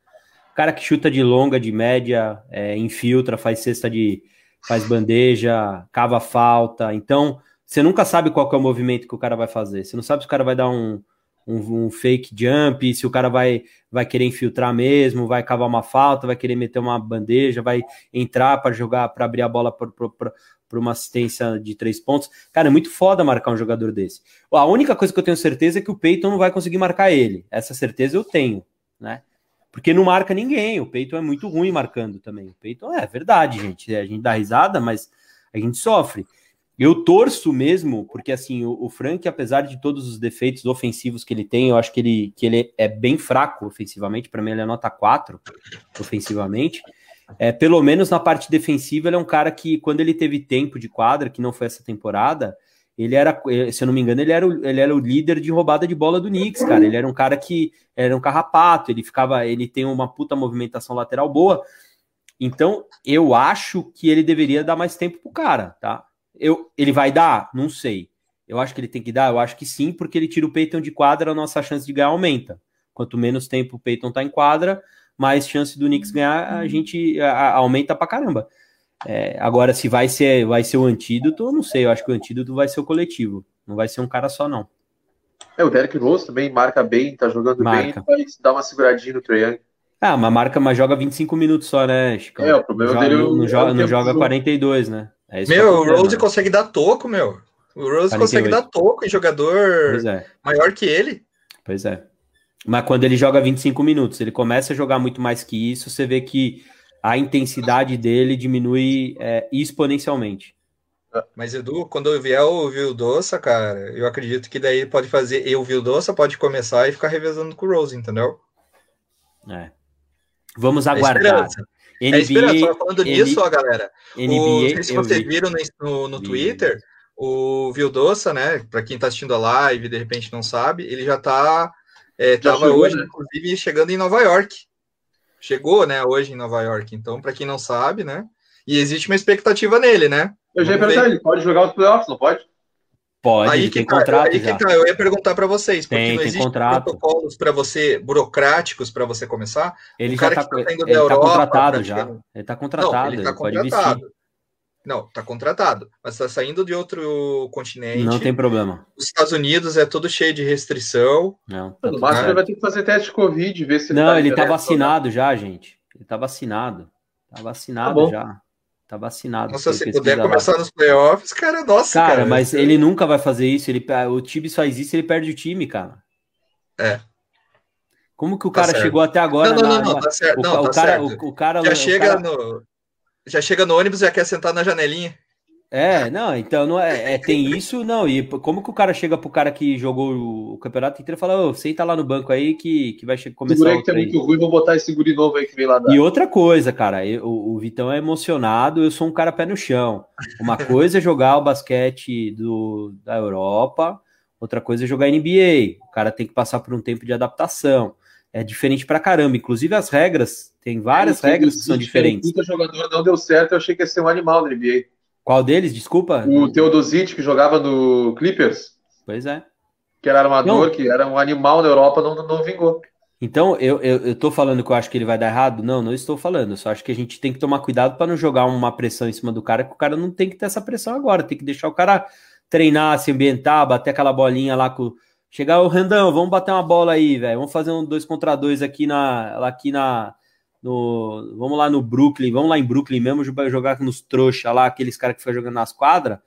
Cara que chuta de longa, de média, é, infiltra, faz cesta de. faz bandeja, cava falta. Então, você nunca sabe qual é o movimento que o cara vai fazer. Você não sabe se o cara vai dar um, um, um, fake jump, se o cara vai, vai querer infiltrar mesmo, vai cavar uma falta, vai querer meter uma bandeja, vai entrar para jogar, para abrir a bola para uma assistência de três pontos. Cara, é muito foda marcar um jogador desse. A única coisa que eu tenho certeza é que o Peyton não vai conseguir marcar ele. Essa certeza eu tenho, né? Porque não marca ninguém. O Peyton é muito ruim marcando também. O Peyton é verdade, gente. A gente dá risada, mas a gente sofre. Eu torço mesmo, porque assim, o, o, Frank, apesar de todos os defeitos ofensivos que ele tem, eu acho que ele, que ele é bem fraco ofensivamente. Para mim, ele é nota 4 ofensivamente. É, pelo menos na parte defensiva, ele é um cara que, quando ele teve tempo de quadra, que não foi essa temporada, ele era, se eu não me engano, ele era, o, ele era o líder de roubada de bola do Knicks, cara. Ele era um cara que era um carrapato, ele ficava, ele tem uma puta movimentação lateral boa. Então, eu acho que ele deveria dar mais tempo pro cara, tá? Eu, ele vai dar? Não sei. Eu acho que ele tem que dar? Eu acho que sim, porque ele tira o Peyton de quadra, a nossa chance de ganhar aumenta. Quanto menos tempo o Peyton tá em quadra, mais chance do Knicks ganhar, a gente a, a, aumenta pra caramba. É, agora, se vai ser, vai ser o antídoto, eu não sei. Eu acho que o antídoto vai ser o coletivo. Não vai ser um cara só, não. É, o Derek Rose também marca bem, tá jogando marca. bem, vai dar uma seguradinha no Trae Ah, mas marca, mas joga 25 minutos só, né, Chico? É, o problema joga, dele é não, joga, não joga 42, né? É meu, o Rose consegue dar toco, meu. O Rose 48. consegue dar toco em jogador é. maior que ele. Pois é. Mas quando ele joga 25 minutos, ele começa a jogar muito mais que isso, você vê que a intensidade dele diminui é, exponencialmente. Mas, Edu, quando eu vier o Vildoça, cara, eu acredito que daí pode fazer. Eu, Vildoça, pode começar e ficar revezando com o Rose, entendeu? É. Vamos é aguardar. NBA, é esperança. falando NBA, nisso, ó, galera. NBA, o, não sei se vocês vi. viram no, no, Twitter, o Vildoça, né? Para quem tá assistindo a live e de repente não sabe, ele já tá. É, já tava chegou, hoje, né? inclusive, chegando em Nova York. Chegou, né, hoje em Nova York. Então, para quem não sabe, né? E existe uma expectativa nele, né? Eu já ia perguntar, ele pode jogar os playoffs, não pode? Pode, aí tem tá, contrato aí já. Tá, eu ia perguntar para vocês, porque tem, não existem protocolos para você, burocráticos para você começar. Ele já está tá, tá ele Europa, tá contratado já. Ele está contratado, não, ele, tá ele contratado. Não, está contratado, mas está saindo de outro continente. Não tem problema. Os Estados Unidos é todo cheio de restrição. Não, tá no máximo ele vai ter que fazer teste de Covid, ver se ele Não, tá ele está vacinado já, gente. Ele está vacinado. Está vacinado tá já. Tá vacinado. Nossa, se puder lá. começar nos playoffs, cara, nossa, cara. Cara, mas ele nunca vai fazer isso. Ele, o time só existe ele perde o time, cara. É. Como que o tá cara certo. chegou até agora? Não, não, não, não, tá certo. O, não, o, tá cara, certo. O, o, cara, já chega cara... no já chega no ônibus e já quer sentar na janelinha. É, não, então não é, é, tem isso, não. E como que o cara chega pro cara que jogou o campeonato inteiro e fala, ô, senta lá no banco aí que, que vai começar Segurei que é muito ruim, vou botar esse guri novo aí que vem lá da... E outra coisa, cara, eu, o Vitão é emocionado, eu sou um cara pé no chão. Uma coisa é jogar o basquete do, da Europa, outra coisa é jogar NBA. O cara tem que passar por um tempo de adaptação. É diferente pra caramba. Inclusive as regras, tem várias é, regras que são diferentes. O jogador não deu certo, eu achei que ia ser um animal na NBA. Qual deles? Desculpa. O Teodosic, que jogava no Clippers, Pois é. que era armador, Não. que era um animal na Europa, não, não vingou. Então, eu, eu, eu tô falando que eu acho que ele vai dar errado? Não, não estou falando. Eu só acho que a gente tem que tomar cuidado para não jogar uma pressão em cima do cara, que o cara não tem que ter essa pressão agora. Tem que deixar o cara treinar, se ambientar, bater aquela bolinha lá com. Chegar o Rendão, vamos bater uma bola aí, velho. Vamos fazer um dois contra dois aqui na. Aqui na no, vamos lá no Brooklyn, vamos lá em Brooklyn mesmo, jogar jogar nos trouxa lá, aqueles caras que ficam jogando nas quadras,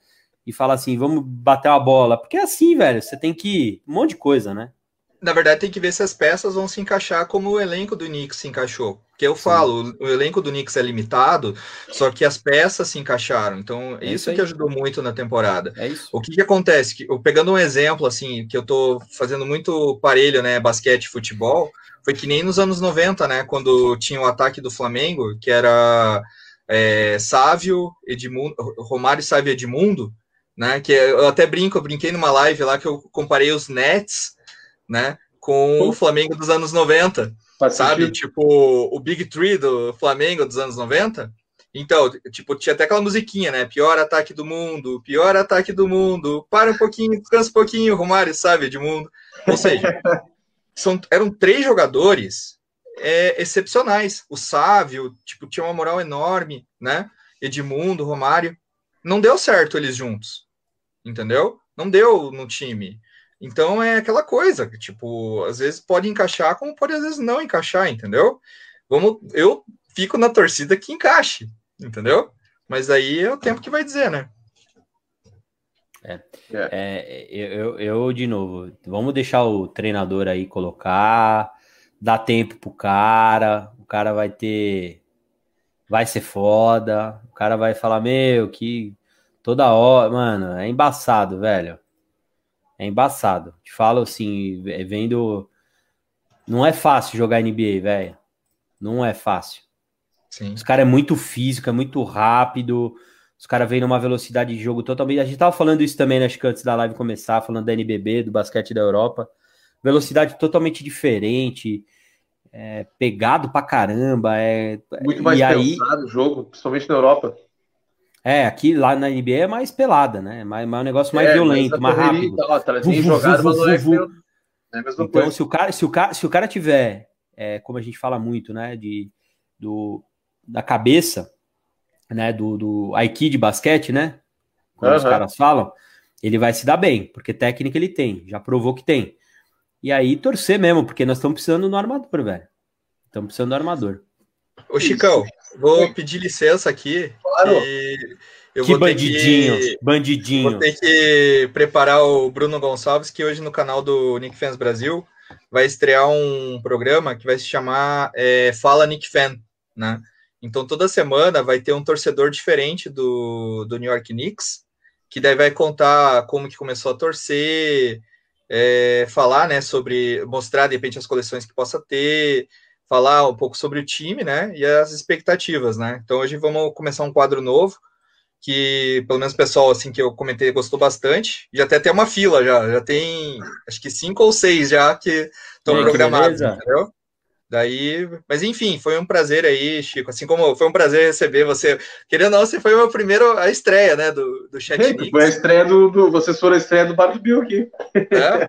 e falar assim, vamos bater uma bola. Porque é assim, velho, você tem que. Um monte de coisa, né? Na verdade, tem que ver se as peças vão se encaixar como o elenco do Knicks se encaixou. Porque eu falo, o elenco do Knicks é limitado, só que as peças se encaixaram. Então, É isso isso que ajudou muito na temporada. É isso. O que, que acontece? Que, eu pegando um exemplo, assim, que eu tô fazendo muito parelho, né, basquete e futebol, foi que nem nos anos 90, né, quando tinha o ataque do Flamengo, que era é, Sávio, Edmundo, Romário, Sávio Edmundo, né, que eu até brinco, eu brinquei numa live lá que eu comparei os Nets, né, com o Flamengo dos anos 90, Faz sabe? sentido. Tipo, o Big Three do Flamengo dos anos 90. Então, tipo, tinha até aquela musiquinha, né? Pior ataque do mundo, pior ataque do mundo. Para um pouquinho, descansa um pouquinho, Romário, sabe, Edmundo. Ou seja, [LAUGHS] são, eram três jogadores é, excepcionais. O Sávio, tipo, tinha uma moral enorme, né? Edmundo, Romário. Não deu certo eles juntos, entendeu? Não deu no time. Então é aquela coisa, que, tipo, às vezes pode encaixar, como pode às vezes não encaixar, entendeu? Vamos, eu fico na torcida que encaixe, entendeu? Mas aí é o tempo que vai dizer, né? É, eu, eu, de novo, vamos deixar o treinador aí colocar, dar tempo pro cara, o cara vai ter. Vai ser foda, o cara vai falar, meu, que toda hora, mano, é embaçado, velho. É embaçado. Te falo assim, vendo. Não é fácil jogar NBA, velho. Não é fácil. Sim. Os caras é muito físico, é muito rápido. Os caras vêm numa velocidade de jogo totalmente. A gente tava falando isso também, né, acho que antes da live começar, falando da NBB, do basquete da Europa. Velocidade totalmente diferente, é, pegado pra caramba. É, Muito mais e aí, pensado o jogo, principalmente na Europa. é, aqui lá na NBA é mais pelada, né? É mais, mais um negócio mais É, violento, mais rápido. tá, Vu, vu, vu, é Então, coisa. se o cara, se o cara, se o cara tiver, é, como a gente fala muito, né, de, do, da cabeça, né, do, do Aiki de basquete, né, como os Aham. caras falam, ele vai se dar bem, porque técnica ele tem, já provou que tem. E aí torcer mesmo, porque nós estamos precisando do armador, velho. Estamos precisando do armador. Ô, Chicão, vou pedir licença aqui. Claro. que eu que vou ter bandidinho, que- bandidinho. Vou ter que preparar o Bruno Gonçalves, que hoje no canal do Nick Fans Brasil vai estrear um programa que vai se chamar é, Fala Nick Fan, né? Então toda semana vai ter um torcedor diferente do, do New York Knicks, que daí vai contar como que começou a torcer, é, falar, né, sobre mostrar de repente as coleções que possa ter, falar um pouco sobre o time, né, e as expectativas, né. Então hoje vamos começar um quadro novo que pelo menos o pessoal assim que eu comentei gostou bastante. Já até tem uma fila já, já tem acho que cinco ou seis já que estão programados, entendeu? Daí, mas enfim, foi um prazer aí, Chico. Assim como foi um prazer receber você. Querendo ou não, você foi o meu primeiro a estreia, né, do, do Chat Foi a estreia do, do. Vocês foram a estreia do Bar do Bill aqui. né?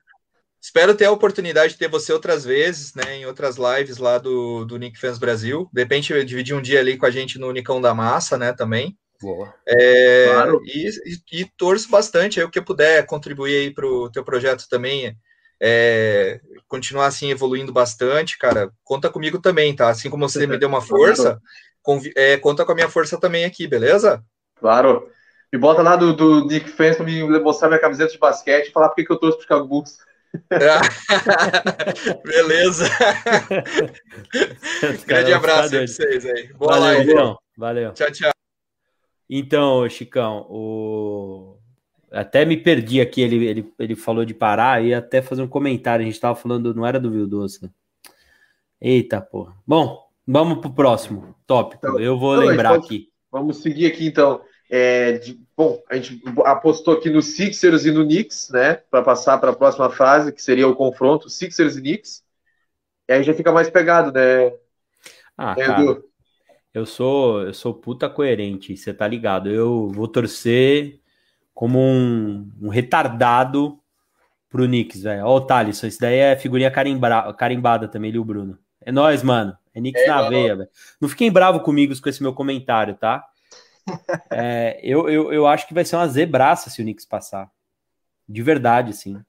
Espero ter a oportunidade de ter você outras vezes, né, em outras lives lá do, do Nick Fans Brasil. De repente, dividir um dia ali com a gente no Nicão da Massa, né, também. Boa. É, Claro. e, e- e torço bastante aí o que eu puder contribuir aí para o teu projeto também. É, continuar assim evoluindo bastante, cara. Conta comigo também, tá? Assim como você me deu uma força, é, conta com a minha força também aqui, beleza? Claro. Me bota lá do, do Nick Fans pra me mostrar minha camiseta de basquete e falar porque que eu torço pro Chicago Bulls. [LAUGHS] beleza. Grande abraço aí pra vocês aí. Boa Valeu, live. então. Valeu. Tchau, tchau. Então, Chicão, o... até me perdi aqui, ele, ele, ele falou de parar e até fazer um comentário, a gente tava falando, não era do Vildoso, né? Eita, porra. Bom, vamos pro próximo tópico, Então, eu vou não, lembrar aqui. Vamos seguir aqui então. É, de- bom, a gente apostou aqui no Sixers e no Knicks, né? Para passar para a próxima fase, que seria o confronto Sixers e Knicks. E aí já fica mais pegado, né, Ah, né, cara? Eu sou, eu sou puta coerente, você tá ligado? Eu vou torcer como um, um retardado pro Knicks, velho. Ó, o Thalisson, isso daí é figurinha carimbra, carimbada também, ele e o Bruno. É nóis, mano. É Knicks é, na mano. veia, velho. Não fiquem bravos comigo com esse meu comentário, tá? [LAUGHS] é, eu, eu, eu acho que vai ser uma zebraça se o Knicks passar. De verdade, sim.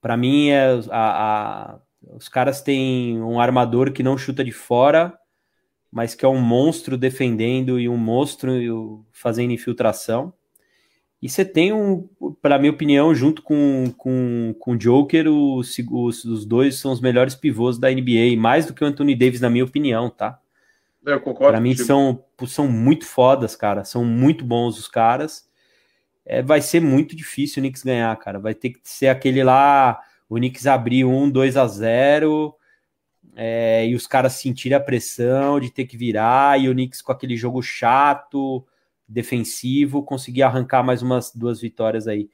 Para mim, é, a, a, os caras têm um armador que não chuta de fora, mas que é um monstro defendendo e um monstro fazendo infiltração. E você tem um, para minha opinião, junto com, com, com o Joker, os, os, os, dois são os melhores pivôs da NBA, mais do que o Anthony Davis, na minha opinião, tá? Eu concordo. Para mim são, são muito fodas, cara. São muito bons os caras. É, vai ser muito difícil o Knicks ganhar, cara. Vai ter que ser aquele lá, o Knicks abrir um 2 a 0 é, e os caras sentirem a pressão de ter que virar, e o Knicks com aquele jogo chato, defensivo, conseguir arrancar mais umas duas vitórias aí.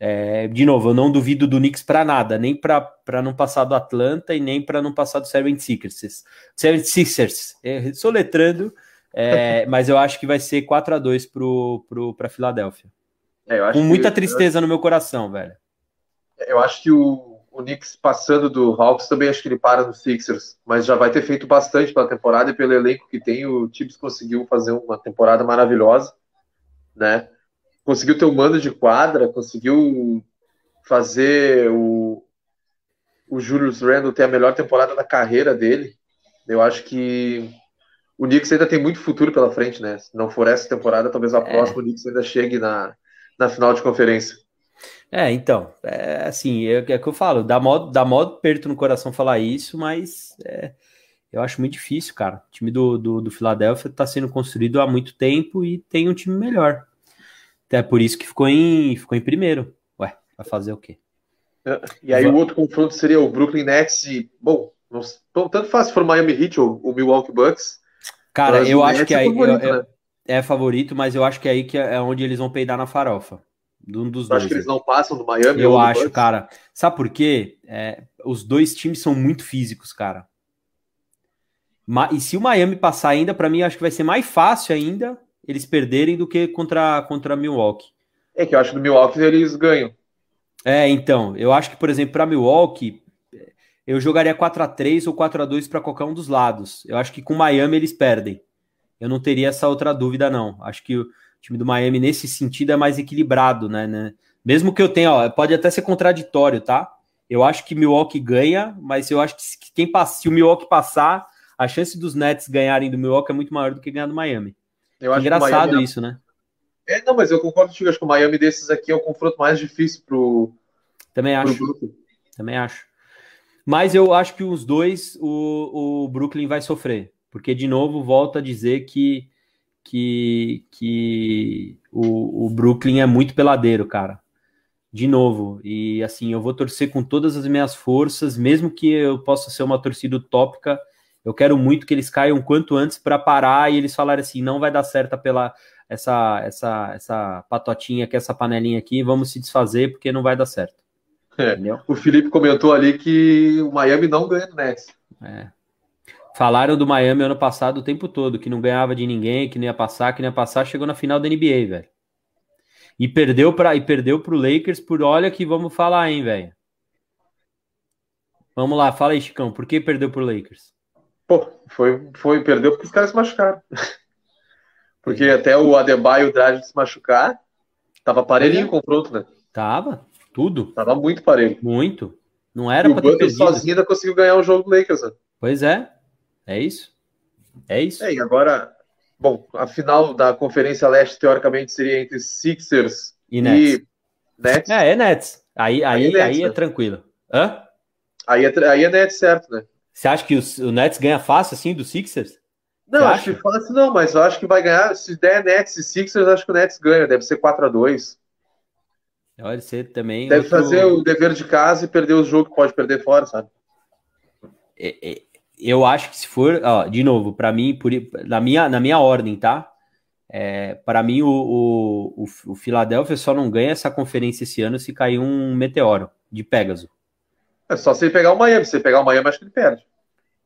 É, de novo, eu não duvido do Knicks para nada, nem para não passar do Atlanta e nem para não passar do 76ers. 76ers, é, soletrando, é, [LAUGHS] mas eu acho que vai ser 4 a 2 para Filadélfia. É, Com muita que, tristeza no meu coração, velho. Eu acho que o, o Knicks passando do Hawks também acho que ele para no Sixers, mas já vai ter feito bastante pela temporada e pelo elenco que tem, o Tibbs conseguiu fazer uma temporada maravilhosa, né? Conseguiu ter um mando de quadra, conseguiu fazer o, o Julius Randle ter a melhor temporada da carreira dele. Eu acho que o Knicks ainda tem muito futuro pela frente, né? Se não for essa temporada, talvez a é. próxima o Knicks ainda chegue na, na final de conferência. É, então, é assim, é, é que eu falo, dá modo, dá modo perto no coração falar isso, mas é, eu acho muito difícil, cara. O time do, do, do Philadelphia está sendo construído há muito tempo e tem um time melhor. É por isso que ficou em, ficou em primeiro. Ué, vai fazer o quê? É, e aí o outro confronto seria o Brooklyn Nets e, bom, não, tanto faz se for Miami Heat ou o Milwaukee Bucks. Cara, eu acho que é aí favorito, eu, né? é favorito, mas eu acho que é aí que é onde eles vão peidar na farofa um dos eu dois. Acho que eles não passam do Miami. Eu acho, Bucks. cara. Sabe por quê? É, os dois times são muito físicos, cara. E se o Miami passar ainda, para mim, acho que vai ser mais fácil ainda eles perderem do que contra contra Milwaukee. É que eu acho que do Milwaukee eles ganham. É, então, eu acho que, por exemplo, para Milwaukee, eu jogaria 4 a 3 ou 4 a 2 para qualquer um dos lados. Eu acho que com Miami eles perdem. Eu não teria essa outra dúvida, não. Acho que o time do Miami, nesse sentido, é mais equilibrado, né? né? Mesmo que eu tenha, ó, pode até ser contraditório, tá? Eu acho que Milwaukee ganha, mas eu acho que quem passa, se o Milwaukee passar, a chance dos Nets ganharem do Milwaukee é muito maior do que ganhar do Miami. Eu acho Engraçado Miami... É isso, né? É, não, mas eu concordo contigo. Acho que o Miami desses aqui é o confronto mais difícil pro. Também acho. Pro Também acho. Mas eu acho que os dois, o, o Brooklyn vai sofrer. Porque, de novo, volta a dizer que que, que o, o Brooklyn é muito peladeiro, cara. De novo. E assim, eu vou torcer com todas as minhas forças, mesmo que eu possa ser uma torcida utópica. Eu quero muito que eles caiam quanto antes para parar e eles falarem assim: não vai dar certo pela essa essa essa patotinha aqui, essa panelinha aqui, vamos se desfazer porque não vai dar certo. É, o Felipe comentou ali que o Miami não ganha do Nets. É. Falaram do Miami ano passado o tempo todo, que não ganhava de ninguém, que não ia passar, que não ia passar, chegou na final da NBA, velho. E perdeu para e perdeu pro Lakers por olha que vamos falar, hein, velho. Vamos lá, fala aí, Chicão, por que perdeu pro Lakers? Pô, foi, foi perdeu porque os caras se machucaram. [LAUGHS] Porque até o Adebayo e o Dragic se machucar, tava parelhinho o confronto, né? Tava, tudo. Tava muito parelho. Muito. Não era e o Butler sozinho ainda conseguiu ganhar o jogo do Lakers, né? Pois é. É isso? É isso? É, e agora, bom, a final da Conferência Leste, teoricamente, seria entre Sixers e Nets. E Nets. É, é Nets. Aí, aí, aí, é, Nets, aí é né? tranquilo. Hã? Aí é, aí é Nets, certo, né? Você acha que o, o Nets ganha fácil, assim, do Sixers? Não, Você acho acha? que fácil não, mas eu acho que vai ganhar. Se der Nets e Sixers, acho que o Nets ganha. Deve ser 4x2. Pode ser também. Deve outro... fazer o dever de casa e perder o jogo que pode perder fora, sabe? É, é, eu acho que se for, ó, de novo, para mim, por, na, minha, na minha ordem, tá? É, para mim, o, o, o, o Philadelphia só não ganha essa conferência esse ano se cair um meteoro de Pegasus. É só se ele pegar o Miami. Se ele pegar o Miami, acho que ele perde.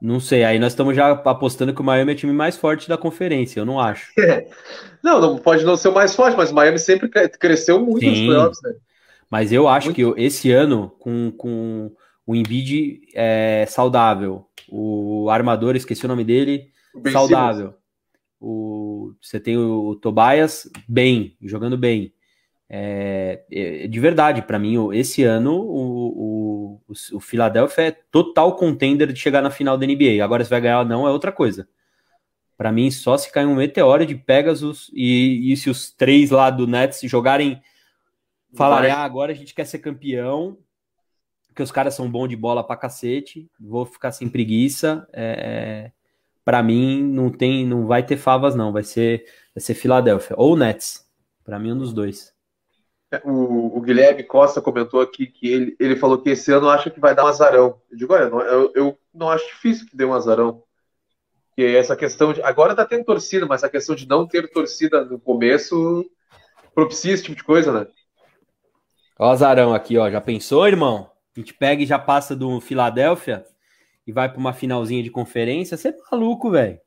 Não sei, aí nós estamos já apostando que o Miami é o time mais forte da conferência, eu não acho. [LAUGHS] não, não pode não ser o mais forte, mas o Miami sempre cresceu muito Sim, nos playoffs, né? Mas eu acho muito. que esse ano, com, com o Embiid é, saudável, o armador, esqueci o nome dele, saudável. O, você tem o, Tobias bem, jogando bem. É, é, de verdade, para mim, esse ano o, o, o, Philadelphia é total contender de chegar na final da NBA. Agora, se vai ganhar ou não é outra coisa. Para mim, só se cair um meteoro de Pegasus e, e se os três lá do Nets jogarem, falarem, ah, agora a gente quer ser campeão, porque os caras são bons de bola pra cacete, vou ficar sem preguiça. É, para mim, não tem, não vai ter favas, não. Vai ser, vai ser Philadelphia ou Nets. Para mim, um dos dois. O, o, Guilherme Costa comentou aqui que ele, ele falou que esse ano acha que vai dar um azarão. Eu digo, olha, eu, eu não acho difícil que dê um azarão. Que essa questão de. Agora tá tendo torcida, mas a questão de não ter torcida no começo propicia esse tipo de coisa, né? Ó, o azarão aqui, ó. Já pensou, irmão? A gente pega e já passa do Filadélfia e vai para uma finalzinha de conferência. Você é maluco, velho.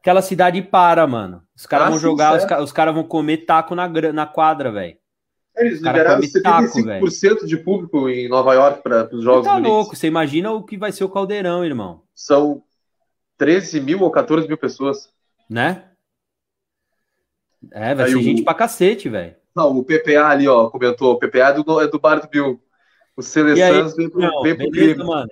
Aquela cidade para, mano. Os caras ah, vão jogar, os, os caras vão comer taco na, na quadra, velho. Eles liberaram 75% taco, de público em Nova York para os jogos. Tá louco, você imagina o que vai ser o caldeirão, irmão. São 13 mil ou 14 mil pessoas. Né? É, vai Aí ser o... gente pra cacete, velho. Não, o PPA ali, ó, comentou. O PPA é do, é do Bar do Bill. O Seleçãs vem pro, Não, vem pro beleza, crime. Mano.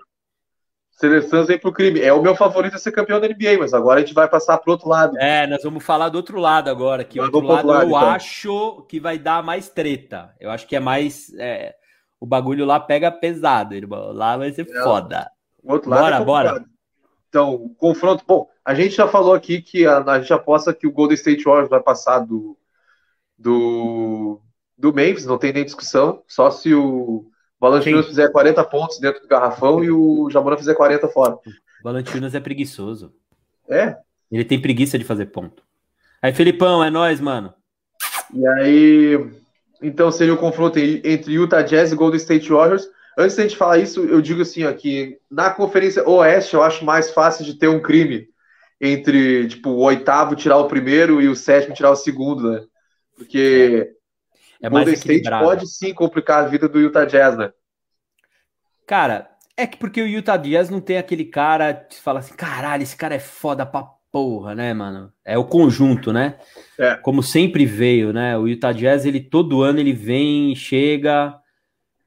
Seleçãs vem pro crime. É o meu favorito a ser campeão da NBA, mas agora a gente vai passar pro outro lado. É, nós vamos falar do outro lado agora. Que o outro lado, lado, eu então. acho que vai dar mais treta. Eu acho que é mais. É, o bagulho lá pega pesado, irmão. Lá vai ser é, foda. O outro lado bora, é bora. Então, confronto. Bom, a gente já falou aqui que a, a gente aposta que o Golden State Warriors vai passar do, do, do Memphis, não tem nem discussão. Só se o Valantinos fizer 40 pontos dentro do garrafão e o Jamora fizer 40 fora. O Valantinos é preguiçoso. É? Ele tem preguiça de fazer ponto. Aí, Felipão, é nós, mano. E aí, então seria o confronto entre Utah Jazz e Golden State Warriors. Antes da gente falar isso, eu digo assim, aqui na Conferência Oeste eu acho mais fácil de ter um crime entre, tipo, o oitavo tirar o primeiro e o sétimo tirar o segundo, né? Porque é Golden State pode sim complicar a vida do Utah Jazz, né? Cara, é que porque o Utah Jazz não tem aquele cara que fala assim, caralho, esse cara é foda pra porra, né, mano? É o conjunto, né? É. Como sempre veio, né? O Utah Jazz, ele todo ano ele vem, chega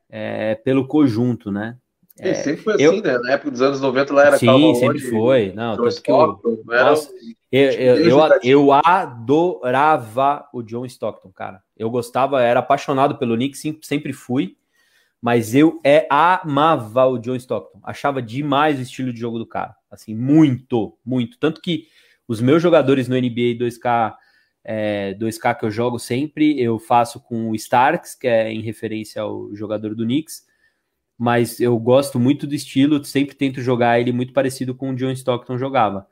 é, pelo conjunto, né? É, sempre foi eu... assim, né? Na época dos anos 90 lá era Sim, sempre foi. Não, tanto que eu, nossa, eu, eu, eu, eu, adorava o John Stockton, cara. Eu gostava, era apaixonado pelo Knicks, sempre fui, mas eu é, amava o John Stockton. Achava demais o estilo de jogo do cara. Assim, muito, muito. Tanto que os meus jogadores no NBA 2K, é, 2K que eu jogo sempre, eu faço com o Starks, que é em referência ao jogador do Knicks, mas eu gosto muito do estilo, sempre tento jogar ele muito parecido com o John Stockton jogava.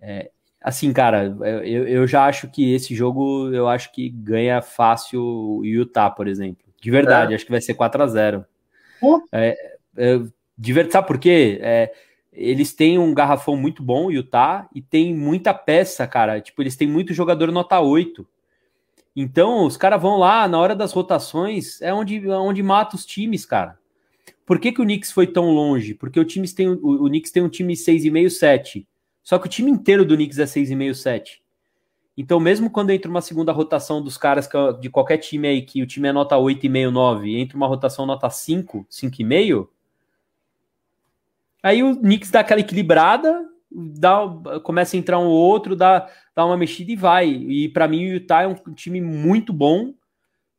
É, Assim, cara, eu, eu já acho que esse jogo, eu acho que ganha fácil o Utah, por exemplo. De verdade, é. acho que vai ser 4 a 0 é, é, de verdade, sabe por quê? É, eles têm um garrafão muito bom, Utah, e tem muita peça, cara. Tipo, eles têm muito jogador nota 8. Então, os caras vão lá, na hora das rotações, é onde, é onde mata os times, cara. Por que, que o Knicks foi tão longe? Porque o, times tem, o, o Knicks tem um time 6,5, 7. Só que o time inteiro do Knicks é 6,5, 7. Então, mesmo quando entra uma segunda rotação dos caras de qualquer time aí, que o time é nota 8,5, 9, entra uma rotação nota 5, 5,5, aí o Knicks dá aquela equilibrada, dá, começa a entrar um outro, dá, dá uma mexida e vai. E para mim o Utah é um time muito bom,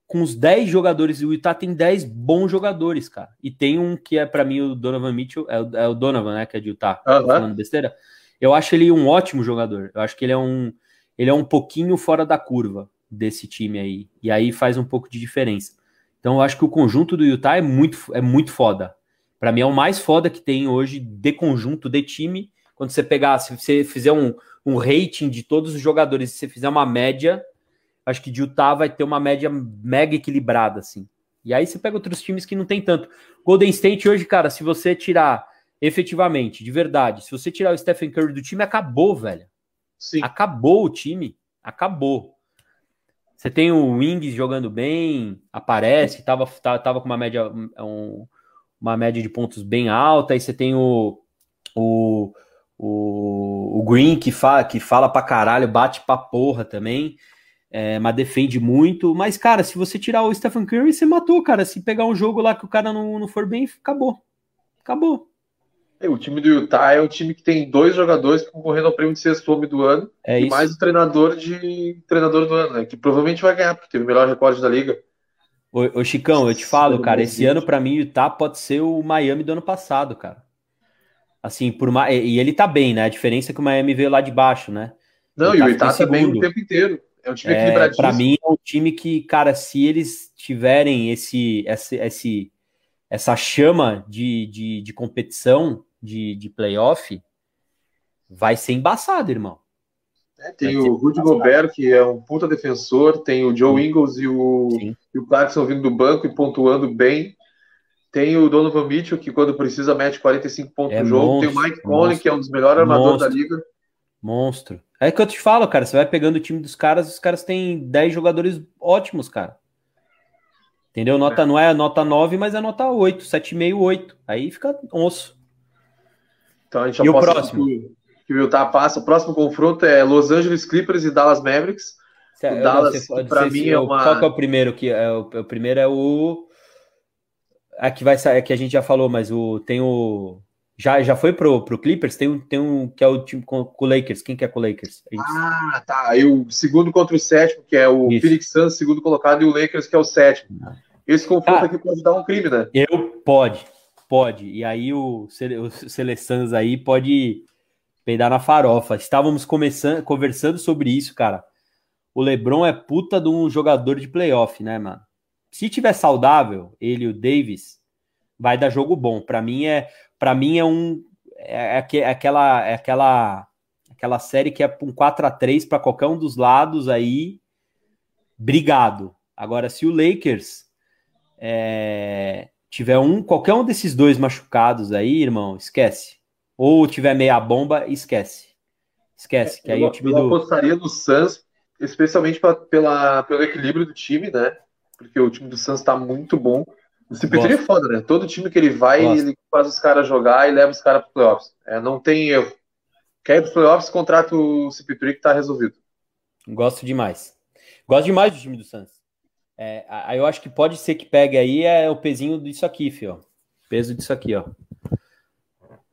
com os 10 jogadores, e o Utah tem 10 bons jogadores, cara. E tem um que é para mim o Donovan Mitchell, é o, é o, Donovan, né, que é de Utah, uhum. falando besteira. Eu acho ele um ótimo jogador. Eu acho que ele é um, ele é um pouquinho fora da curva desse time aí. E aí faz um pouco de diferença. Então eu acho que o conjunto do Utah é muito, é muito foda. Para mim é o mais foda que tem hoje de conjunto, de time. Quando você pegar, se você fizer um, um rating de todos os jogadores, se você fizer uma média, acho que de Utah vai ter uma média mega equilibrada, assim. E aí você pega outros times que não tem tanto. Golden State hoje, cara, se você tirar efetivamente, de verdade, se você tirar o Stephen Curry do time, acabou, velho. Sim. Acabou o time. Acabou. Você tem o Wings jogando bem, aparece, tava, tava, com uma média, um, uma média de pontos bem alta, aí você tem o, o, o, o Green que fala, que fala pra caralho, bate pra porra também, é, mas defende muito. Mas, cara, se você tirar o Stephen Curry, você matou, cara. Se pegar um jogo lá que o cara não, não for bem, acabou. Acabou. É, o time do Utah é um time que tem dois jogadores concorrendo ao prêmio de sexto homem do ano É e isso. mais o treinador de treinador do ano, né? Que provavelmente vai ganhar, porque teve o melhor recorde da liga. Ô, ô, Chicão, eu te falo, cara, esse ano pra mim o Utah pode ser o Miami do ano passado, cara. Assim, por mais e ele tá bem, né? A diferença é que o Miami veio lá de baixo, né? Não, O e o Utah Utah ficou em também o tempo inteiro. É um time É, equilibradíssimo. para mim é um time que, cara, se eles tiverem esse, esse, esse essa chama de, de, de competição, de, de playoff, vai ser embaçado, irmão. É, tem Vai o Rudy. Gobert, que é um puta defensor, tem o Joe Ingles e o, Sim. e o Clarkson vindo do banco e pontuando bem. Tem o Donovan Mitchell, que quando precisa mete 45 pontos É no jogo. monstro, tem o Mike Conley, que é um dos melhores armadores da liga. Monstro. É que eu te falo, cara, você vai pegando o time dos caras, os caras têm 10 jogadores ótimos, cara. Entendeu? Nota não é nota 9, mas é nota 8, 7,5, 8. Aí fica osso. Então a gente já E o próximo? Que, que o Utah passa. O próximo confronto é Los Angeles Clippers e Dallas Mavericks. Cê- O Dallas, sei mim é uma- Qual que é o primeiro que é o, o primeiro é o a que vai sair, que a gente já falou, mas o tem o já, já foi pro, pro Clippers, tem um, tem um que é o time com, com o Lakers. Quem que é com o Lakers? Gente- Ah, tá. Aí o segundo contra o sétimo, que é o Isso. Phoenix Suns, segundo colocado, e o Lakers, que é o sétimo. Esse confronto Ah. aqui pode dar um crime, né? Eu pode, pode. E aí o, o Seleçans aí pode peidar na farofa. Estávamos começando, conversando sobre isso, cara. O LeBron é puta de um jogador de playoff, né, mano? Se tiver saudável, ele e o Davis, vai dar jogo bom. Para mim é, para mim é um é, aque- é aquela é aquela aquela série que é um 4 a 3 para qualquer um dos lados aí. Brigado. Agora se o Lakers é, tiver um, qualquer um desses dois machucados aí, irmão, esquece. Ou tiver meia bomba, esquece. Esquece, que aí eu, o time eu do. apostaria no Suns, especialmente pra, pela, pelo equilíbrio do time, né? Porque o time do Suns tá muito bom. O CP3 é foda, né? Todo time que ele vai, Gosto. ele faz os caras jogar e leva os caras pro playoffs. É, não tem erro. Quer ir pros playoffs, contrata o CP3 que tá resolvido. Gosto demais. Gosto demais do time do Suns. É, aí eu acho que pode ser que pegue aí é o pezinho disso aqui, fio. Peso disso aqui, ó.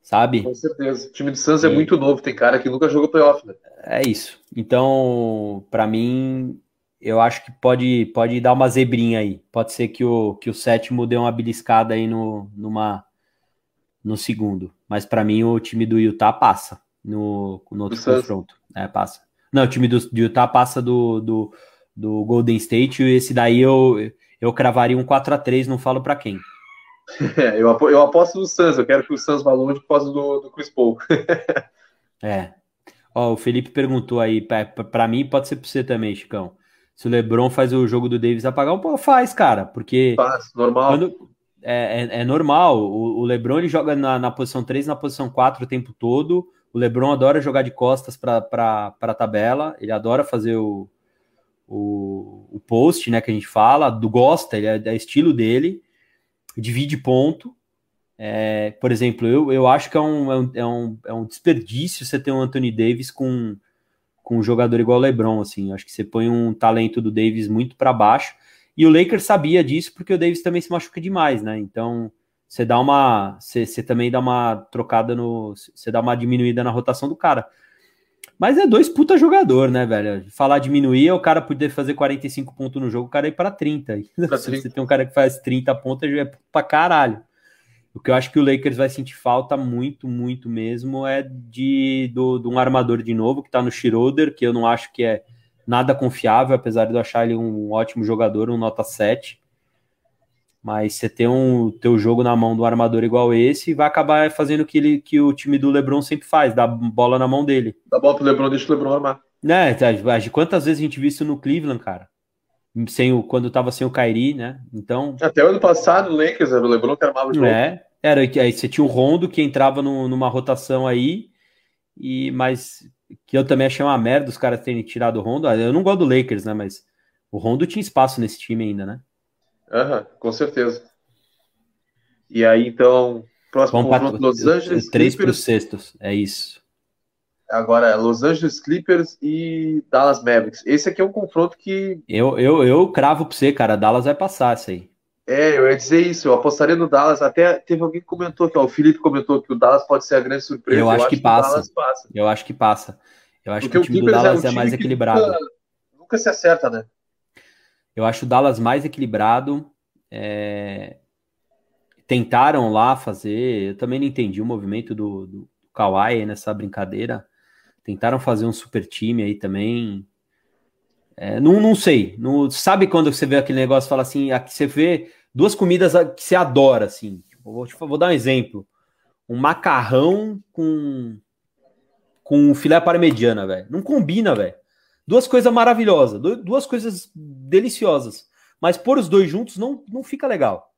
Sabe? Com certeza. O time do Suns é E- muito novo, tem cara que nunca jogou playoff, né? É isso. Então, pra mim, eu acho que pode, pode dar uma zebrinha aí. Pode ser que o, que o sétimo dê uma beliscada aí no, numa, no segundo. Mas pra mim, o time do Utah passa no, no outro confronto. É, passa. Não, o time do, do Utah passa do, do, do Golden State. E esse daí eu, eu cravaria um 4 a 3 não falo pra quem. É, [LAUGHS] eu, eu aposto no Suns, eu quero que o Suns vá longe por causa do, do Chris Paul. [LAUGHS] É. Ó, o Felipe perguntou aí, pra mim pode ser pra você também, Chicão. Se o LeBron faz o jogo do Davis apagar, pô, faz, cara, porque Faz, normal. quando, é, é, é normal. O, o LeBron ele joga na, na posição 3, na posição 4 o tempo todo. O LeBron adora jogar de costas pra, pra tabela, ele adora fazer o, o, o post, né, que a gente fala, do gosta, ele é, é estilo dele, divide ponto. É, por exemplo, eu, eu acho que é um, é, um, é, um, é um desperdício você ter um Anthony Davis com, com um jogador igual o LeBron, assim. Acho que você põe um talento do Davis muito para baixo. E o Lakers sabia disso porque o Davis também se machuca demais, né? Então você dá uma, você, você também dá uma trocada no, você dá uma diminuída na rotação do cara. Mas é dois puta jogador, né, velho? Falar diminuir é o cara poder fazer 45 pontos no jogo, o cara ir para 30. [LAUGHS] Pra Se 30. você tem um cara que faz 30 pontos, é pra caralho. O que eu acho que o Lakers vai sentir falta muito, muito mesmo é de, do, de um armador de novo que tá no Schroeder, que eu não acho que é nada confiável, apesar de eu achar ele um ótimo jogador, um nota 7. Mas você ter um teu jogo na mão do armador igual esse, vai acabar fazendo o que, ele, que o time do LeBron sempre faz, dar bola na mão dele. Dá bola pro LeBron, deixa o LeBron armar. Né, tá, quantas vezes a gente viu isso no Cleveland, cara? Sem o, quando tava sem o Kyrie, né? Então, Até o ano passado, o Lakers era o LeBron que armava o jogo. é, Era, aí você tinha o Rondo que entrava no, numa rotação aí, e mas que eu também achei uma merda os caras terem tirado o Rondo. Eu não gosto do Lakers, né? Mas o Rondo tinha espaço nesse time ainda, né? Aham, uhum, com certeza. E aí, então, próximo Vamos confronto, Los Angeles Três para os sextos, é isso. Agora é Los Angeles Clippers e Dallas Mavericks. Esse aqui é um confronto que. Eu, eu, eu cravo para você, cara. Dallas vai passar isso aí. É, eu ia dizer isso. Eu apostaria no Dallas. Até teve alguém que comentou que, ó, o Felipe comentou que o Dallas pode ser a grande surpresa. Eu, eu acho, que, passa. passa. Eu acho que passa. Eu acho Porque que o time o do Dallas é, um é mais equilibrado. Nunca, nunca, se acerta, né? Eu acho o Dallas mais equilibrado. É... Tentaram lá fazer. Eu também não entendi o movimento do, do Kawhi nessa brincadeira. Tentaram fazer um super time aí também. É, não, não sei. Não, sabe quando você vê aquele negócio fala assim, aqui você vê duas comidas que você adora, assim. Tipo, vou, tipo, vou dar um exemplo. Um macarrão com com filé parmegiana, velho. Não combina, velho. Duas coisas maravilhosas, duas coisas deliciosas. Mas pôr os dois juntos não, não fica legal.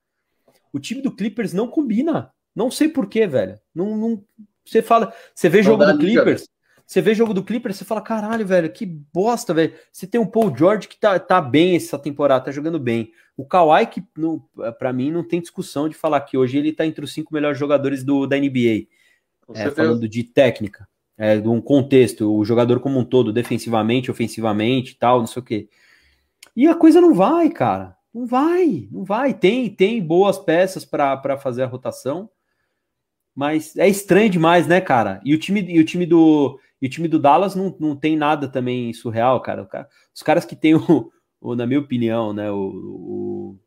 O time do Clippers não combina. Não sei porquê, velho. Não, não, você fala, você vê jogo do Clippers, você vê jogo do Clippers, você fala, caralho, velho, que bosta, velho. Você tem um Paul George que tá, tá bem essa temporada, tá jogando bem. O Kawhi, que para mim não tem discussão de falar que hoje ele tá entre os cinco melhores jogadores do, da NBA. É, falando de técnica, é, de um contexto, o jogador como um todo, defensivamente, ofensivamente tal, não sei o quê. E a coisa não vai, cara. Não vai, não vai. Tem, tem boas peças para fazer a rotação, mas é estranho demais, né, cara? E o time, e o time do e o time do Dallas não, não tem nada também surreal, cara. Os caras que tem o, o na minha opinião, né, o, o,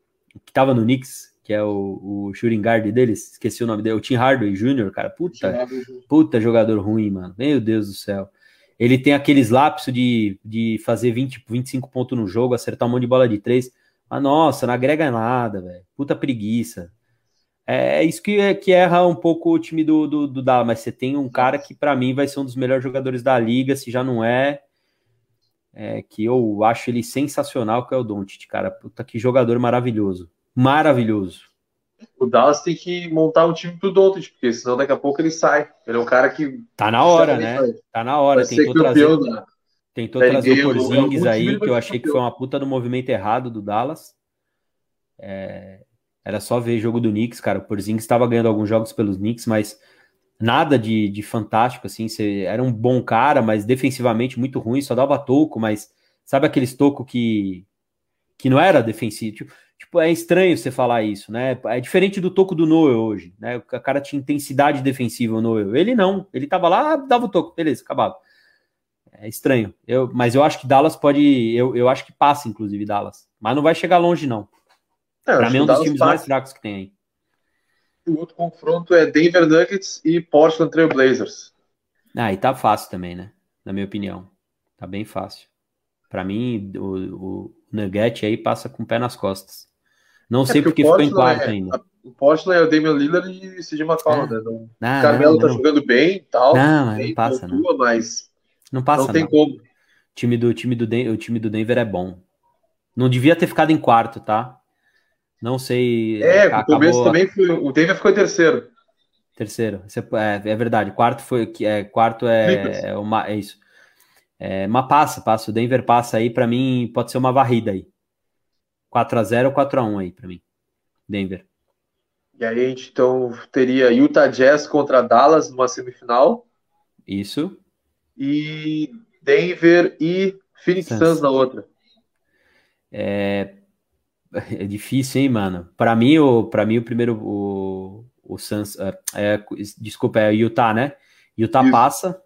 que tava no Knicks, que é o, o shooting guard deles, esqueci o nome dele, o Tim Hardaway Jr., cara, puta, puta jogador ruim, mano. Meu Deus do céu. Ele tem aqueles lapsos de, de fazer 20, 25 pontos no jogo, acertar um monte de bola de três. Mas nossa, não agrega nada, velho. Puta preguiça. É, é isso que, que erra um pouco o time do, do, do Dallas, mas você tem um cara que para mim vai ser um dos melhores jogadores da liga, se já não é, é que eu acho ele sensacional, que é o Doncic, cara. Puta que jogador maravilhoso. Maravilhoso. O Dallas tem que montar um time pro Doncic, porque senão daqui a pouco ele sai. Ele é um cara que tá na hora, né? Vai, tá na hora, tentou trazer da, tentou trazer o Porzingis aí, que eu achei que foi uma puta do movimento errado do Dallas. É, era só ver jogo do Knicks, cara. O Porzingis estava ganhando alguns jogos pelos Knicks, mas nada de, de fantástico, assim. Você era um bom cara, mas defensivamente muito ruim, só dava toco, mas sabe aqueles toco que, que não era defensivo? Tipo, tipo, é estranho você falar isso, né? É diferente do toco do Noel hoje, né? O cara tinha intensidade defensiva, o Noel. Ele não, ele tava lá, dava o toco, beleza, acabado. É estranho. Eu, mas eu acho que Dallas pode. Eu, eu acho que passa, inclusive, Dallas. Mas não vai chegar longe, não. É, pra mim é um dos times passa. mais fracos que tem aí. O outro confronto é Denver Nuggets e Portland Trail Blazers. Ah, e tá fácil também, né? Na minha opinião. Tá bem fácil. Para mim, o, o Nugget aí passa com o pé nas costas. Não é sei porque ficou em quarto é, ainda. O Portland é o Damian Lillard e o CJ McCollum, né? Não, não, o Carmelo não, tá jogando bem e tal. Não, não passa, não. Mas não passa, não tem como. O time do, time do, o time do Denver é bom. Não devia ter ficado em quarto, tá? Não sei. É, o começo também foi. O Denver ficou em terceiro. Terceiro. É, é verdade. Quarto foi. É, quarto é, é, uma, é isso. É, mas passa, passa. O Denver passa aí, para mim, pode ser uma varrida aí. 4x0 ou 4x1 aí, para mim. Denver. E aí a gente então teria Utah Jazz contra Dallas numa semifinal. Isso. E Denver e Phoenix Suns, Suns na outra. É, é difícil, hein, mano? Para mim, o, pra mim, o primeiro, o, o Suns, é, é, desculpa, é Utah, né? Utah Isso. passa.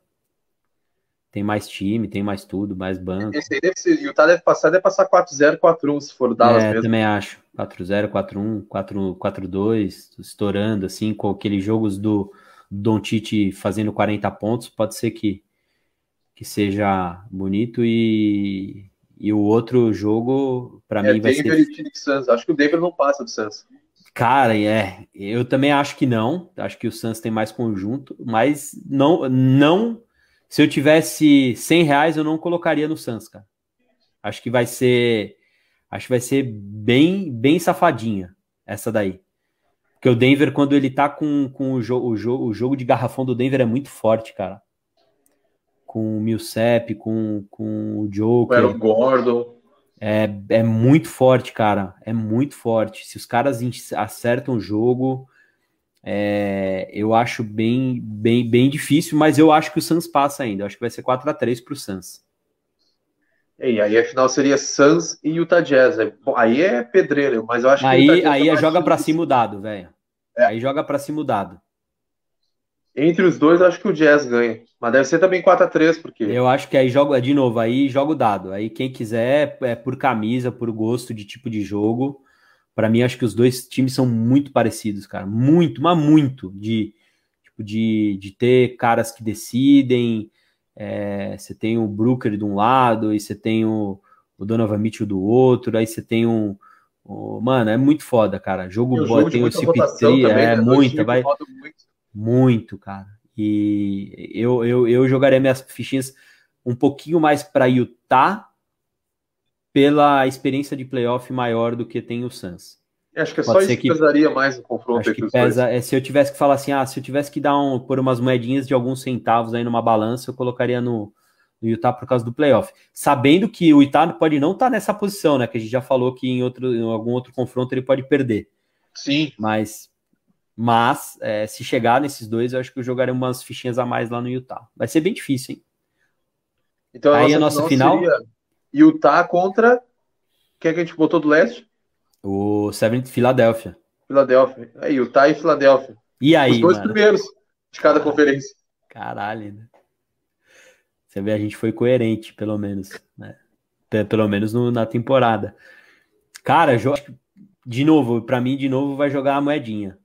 Tem mais time, tem mais tudo, mais banco. Esse aí deve ser, Utah deve passar, deve passar 4-0, 4-1, se for Dallas é, mesmo. também acho. 4-0, 4-1, 4-2, estourando, assim, com aqueles jogos do Don Tite fazendo 40 pontos, pode ser que, que seja bonito e e o outro jogo, para é, mim, vai Denver ser. E Suns. Acho que o Denver não passa do Suns. Cara, é. Eu também acho que não. Acho que o Suns tem mais conjunto, mas não. não se eu tivesse 100 reais, eu não colocaria no Suns, cara. Acho que vai ser. Acho que vai ser bem, bem safadinha essa daí. Porque o Denver, quando ele tá com, com o, jo o, jo o jogo de garrafão do Denver é muito forte, cara. Com o Millsap, com, com o Joker. Era o Gordon. É, é muito forte, cara. É muito forte. Se os caras acertam o jogo, é, eu acho bem, bem, bem difícil, mas eu acho que o Suns passa ainda. Eu acho que vai ser 4 a 3 para o Suns. E aí a final seria Suns e Utah Jazz. Aí é pedreiro, mas eu acho que aí aí é joga para cima o dado, velho. É. Aí joga para cima o dado. Entre os dois, acho que o Jazz ganha. Mas deve ser também 4 a 3 porque. Eu acho que aí joga, de novo, aí joga o dado. Aí quem quiser, é por camisa, por gosto de tipo de jogo. Para mim, acho que os dois times são muito parecidos, cara. Muito, mas muito. De, tipo, de, de ter caras que decidem. É, você tem o Brooker de um lado, e você tem o, o Donovan Mitchell do outro, aí você tem um. O, mano, é muito foda, cara. Jogo bom, tem o CP3, é né? muita, vai. Muito. muito, cara. E eu, eu, eu jogaria minhas fichinhas um pouquinho mais para Utah pela experiência de playoff maior do que tem o Suns. Acho que é Pode só isso que pesaria mais o confronto acho que pesa, é, Se eu tivesse que falar assim, ah, se eu tivesse que dar um, por umas moedinhas de alguns centavos aí numa balança, eu colocaria no, no Utah por causa do playoff. Sabendo que o Utah pode não estar tá nessa posição, né? Que a gente já falou que em, outro, em algum outro confronto ele pode perder. Sim. Mas, mas é, se chegar nesses dois, eu acho que eu jogaria umas fichinhas a mais lá no Utah. Vai ser bem difícil, hein? Então, aí a nossa, final. Seria Utah contra. Quem é que a gente botou do leste? O Seven Filadélfia. Filadélfia. É, Utah e Filadélfia. E aí? Os dois mano? primeiros de cada conferência. Caralho, né? Você vê, a gente foi coerente, pelo menos. Né? Pelo menos no, na temporada. Cara, de novo, para mim, de novo, vai jogar a moedinha.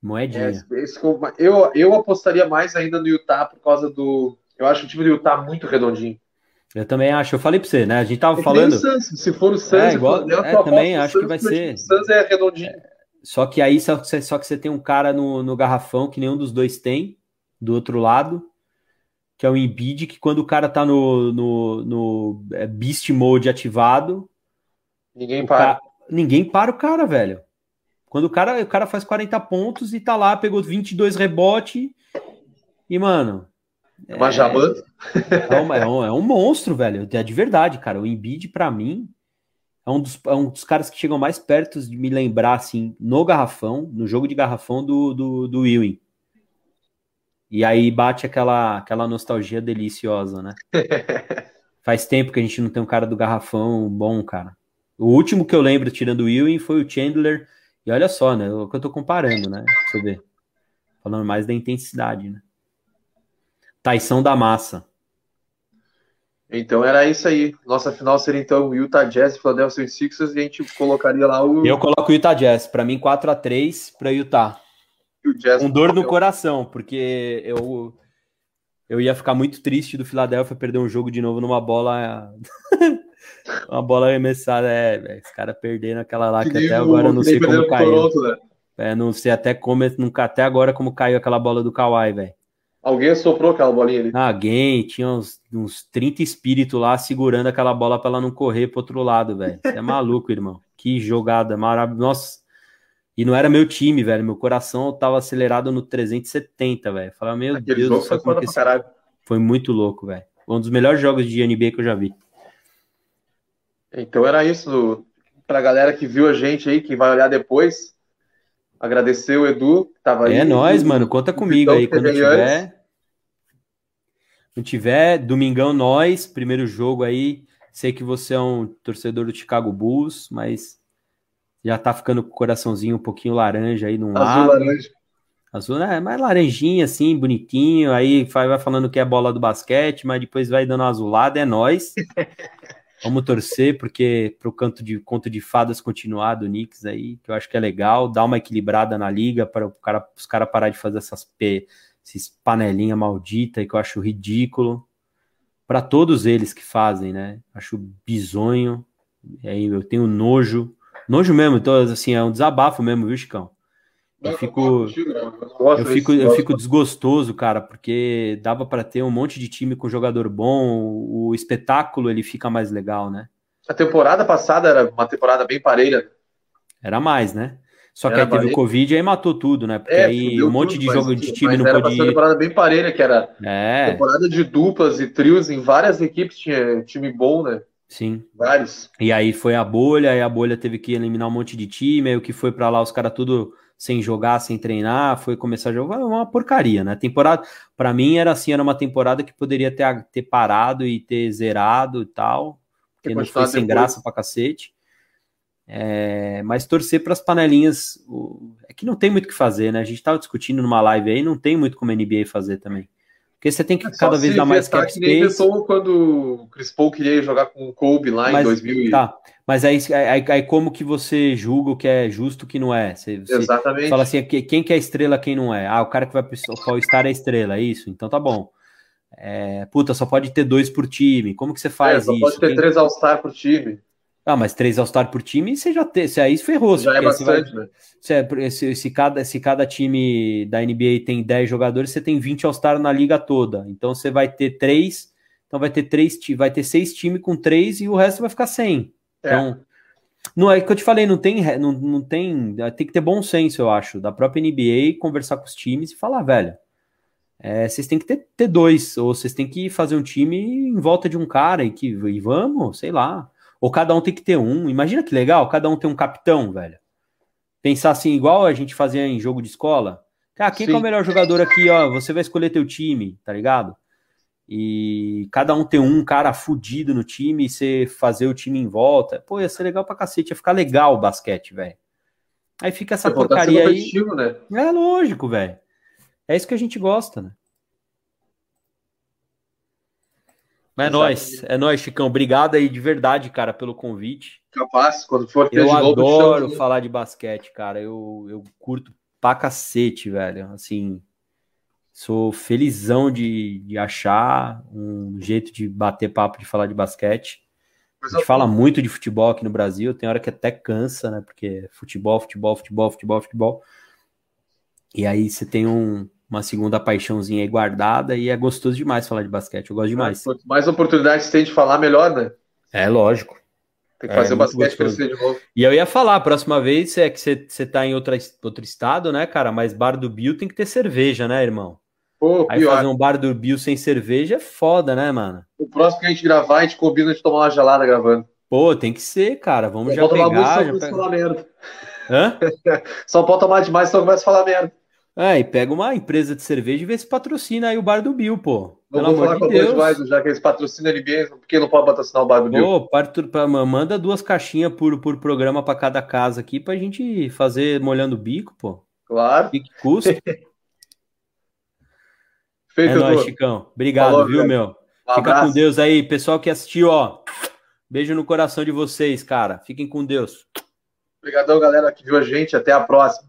Moedinha. É, esse, eu, eu apostaria mais ainda no Utah por causa do. Eu acho o time do Utah muito redondinho. Eu também acho. Eu falei para você, né? A gente tava é falando. Suns, se for o Suns, é, igual, eu é, também acho Suns, que vai ser. O Suns é redondinho. É, só que aí só, só que você tem um cara no, no garrafão que nenhum dos dois tem, do outro lado, que é o Embiid, que quando o cara tá no, no, no é, Beast Mode ativado. Ninguém para. Ca... Ninguém para o cara, velho. Quando o cara, o cara faz 40 pontos e tá lá, pegou 22 rebote e, mano, é uma jamã. É, é, um, é um monstro, velho. É de verdade, cara. O Embiid, para mim, é um, dos, é um dos caras que chegam mais perto de me lembrar, assim, no garrafão, no jogo de garrafão do, do, do Ewing. E aí bate aquela, aquela nostalgia deliciosa, né? [LAUGHS] Faz tempo que a gente não tem um cara do garrafão bom, cara. O último que eu lembro, tirando o Ewing, foi o Chandler. E olha só, né? O que eu tô comparando, né? Pra você ver. Falando mais da intensidade, né? Taição da Massa. Então era isso aí. Nossa final seria então Utah Jazz e Philadelphia Sixers e a gente colocaria lá o. Eu coloco o Utah Jazz. Para mim, 4 a 3 para Utah. Com dor no coração, porque eu eu ia ficar muito triste do Philadelphia perder um jogo de novo numa bola. [LAUGHS] uma bola arremessada. É, esse cara perdendo aquela lá que, que até agora eu não sei como caiu. Toronto, né? É, não sei até como, nunca, até agora como caiu aquela bola do Kawhi, velho. Alguém soprou aquela bolinha ali? Alguém, tinha uns, uns 30 espíritos lá segurando aquela bola para ela não correr pro outro lado, velho. Você é maluco, [LAUGHS] irmão. Que jogada maravilhosa. Nossa. E não era meu time, velho. Meu coração tava acelerado no 370, velho. Falava, meu Aquele Deus do céu, que esse... Foi muito louco, velho. Um dos melhores jogos de NBA que eu já vi. Então era isso. Pra galera que viu a gente aí, que vai olhar depois, Agradecer o Edu, que tava é aí. É nóis, mano. Conta comigo aí quando tiver. Antes. Quando tiver, domingão nós, primeiro jogo aí. Sei que você é um torcedor do Chicago Bulls, mas já tá ficando com o coraçãozinho um pouquinho laranja aí num Azul, lado. laranja. Azul, é, mais laranjinha assim, bonitinho. Aí vai falando que é bola do basquete, mas depois vai dando azulada, é nós. [LAUGHS] Vamos torcer, porque para o canto de conto de fadas continuar do Knicks aí, que eu acho que é legal, dar uma equilibrada na liga para cara, os caras parar de fazer essas p, esses panelinha maldita que eu acho ridículo. Para todos eles que fazem, né? Acho bizonho. Aí eu tenho nojo. Nojo mesmo, então, assim, é um desabafo mesmo, viu, Chicão? Eu fico, eu fico, eu fico desgostoso, cara, porque dava para ter um monte de time com jogador bom, o espetáculo ele fica mais legal, né? A temporada passada era uma temporada bem parelha. Era mais, né? Só que Era aí teve Bahia. o Covid e aí matou tudo, né? Porque É, aí um monte tudo, de jogo de time não era podia uma ir. temporada bem parelha, que era É, temporada de duplas e trios em várias equipes, tinha time bom, né? sim. Vários. E aí foi a bolha, aí a bolha teve que eliminar um monte de time, aí o que foi pra lá, os caras tudo sem jogar, sem treinar, foi começar a jogar, uma porcaria, né? Temporada, pra mim era assim, era uma temporada que poderia ter, ter parado e ter zerado e tal, porque não foi sem depois. graça pra cacete. É, mas torcer para as panelinhas, o- é que não tem muito o que fazer, né? A gente tava discutindo numa live aí, não tem muito como a NBA fazer também. Porque você tem que É só cada vez dar mais cap que nem space. inventou quando o Chris Paul queria jogar com o Kobe lá em Mas, 2000 e... tá, mas aí, aí, aí como que você julga o que é justo o que não é? Você, você Exatamente. fala assim, que- quem que é estrela, quem não é? Ah, o cara que vai pro All-Star é estrela, é isso? Então tá bom. É, puta, só pode ter dois por time. Como que você É, faz só isso? pode ter Quem- três All-Star por time. Ah, mas três All-Star por time, você já tem. Você aí ferrou. Já é você vai- bastante, né? se, é- se- se cada, se cada time da NBA tem 10 jogadores, você tem 20 All-Star na liga toda. Então você vai ter três. Então vai ter três, vai ter seis times com três e o resto vai ficar sem. É. Então, não é que eu te falei, não tem, não, não tem, tem que ter bom senso, eu acho, da própria NBA conversar com os times e falar, velho, é, vocês têm que ter, ter dois, ou vocês têm que fazer um time em volta de um cara e que e vamos, sei lá. Ou cada um tem que ter um. Imagina que legal, cada um tem um capitão, velho. Pensar assim, igual a gente fazia em jogo de escola. Cara, quem que é o melhor jogador aqui, ó? Você vai escolher teu time, tá ligado? E cada um tem um cara fudido no time e você fazer o time em volta. Pô, ia ser legal pra cacete, ia ficar legal o basquete, velho. Aí fica essa ser porcaria aí. né? É lógico, velho. É isso que a gente gosta, né? Mas é nóis, é nóis, Chicão. Obrigado aí de verdade, cara, pelo convite. Capaz, quando for ter Eu de novo, adoro falar de basquete, cara. Eu, eu curto pra cacete, velho. Assim, sou felizão de, de achar um jeito de bater papo, de falar de basquete. A gente fala muito de futebol aqui no Brasil, tem hora que até cansa, né? Porque é futebol, futebol, futebol, futebol, futebol. E aí você tem um- uma segunda paixãozinha aí guardada e é gostoso demais falar de basquete. Eu gosto demais. Quanto mais oportunidades tem de falar, melhor, né? É lógico. Tem que É, fazer o muito basquete crescer de novo. E eu ia falar, a próxima vez é que você, tá em outra, outro estado, né, cara? Mas bar do Bill tem que ter cerveja, né, irmão? Pô, Aí pior. fazer um bar do Bill sem cerveja é foda, né, mano? O próximo que a gente gravar, a gente combina de tomar uma gelada gravando. Pô, tem que ser, cara. Vamos Só já pode tomar muito, pegar. Já começa a pega... falar merda. Hã? [LAUGHS] Só pode tomar demais, só começa a falar merda. É, e pega uma empresa de cerveja e vê se patrocina aí o bar do Bill, pô. Não Pelo vou falar com a de Bud Deus. Weiser, já que eles patrocinam a NBA, porque não pode patrocinar o bar do Bill. Pô, parto- pa- manda duas caixinhas por, por programa pra cada casa aqui pra gente fazer molhando o bico, pô. Claro. Que que custa? [LAUGHS] Feito, É nóis. Chicão. Obrigado, Falou, viu, velho. meu? Um Fica com. Deus aí, pessoal que assistiu, ó. Beijo no coração de vocês, cara. Fiquem com Deus. Obrigadão, galera, que viu a gente. Até a próxima.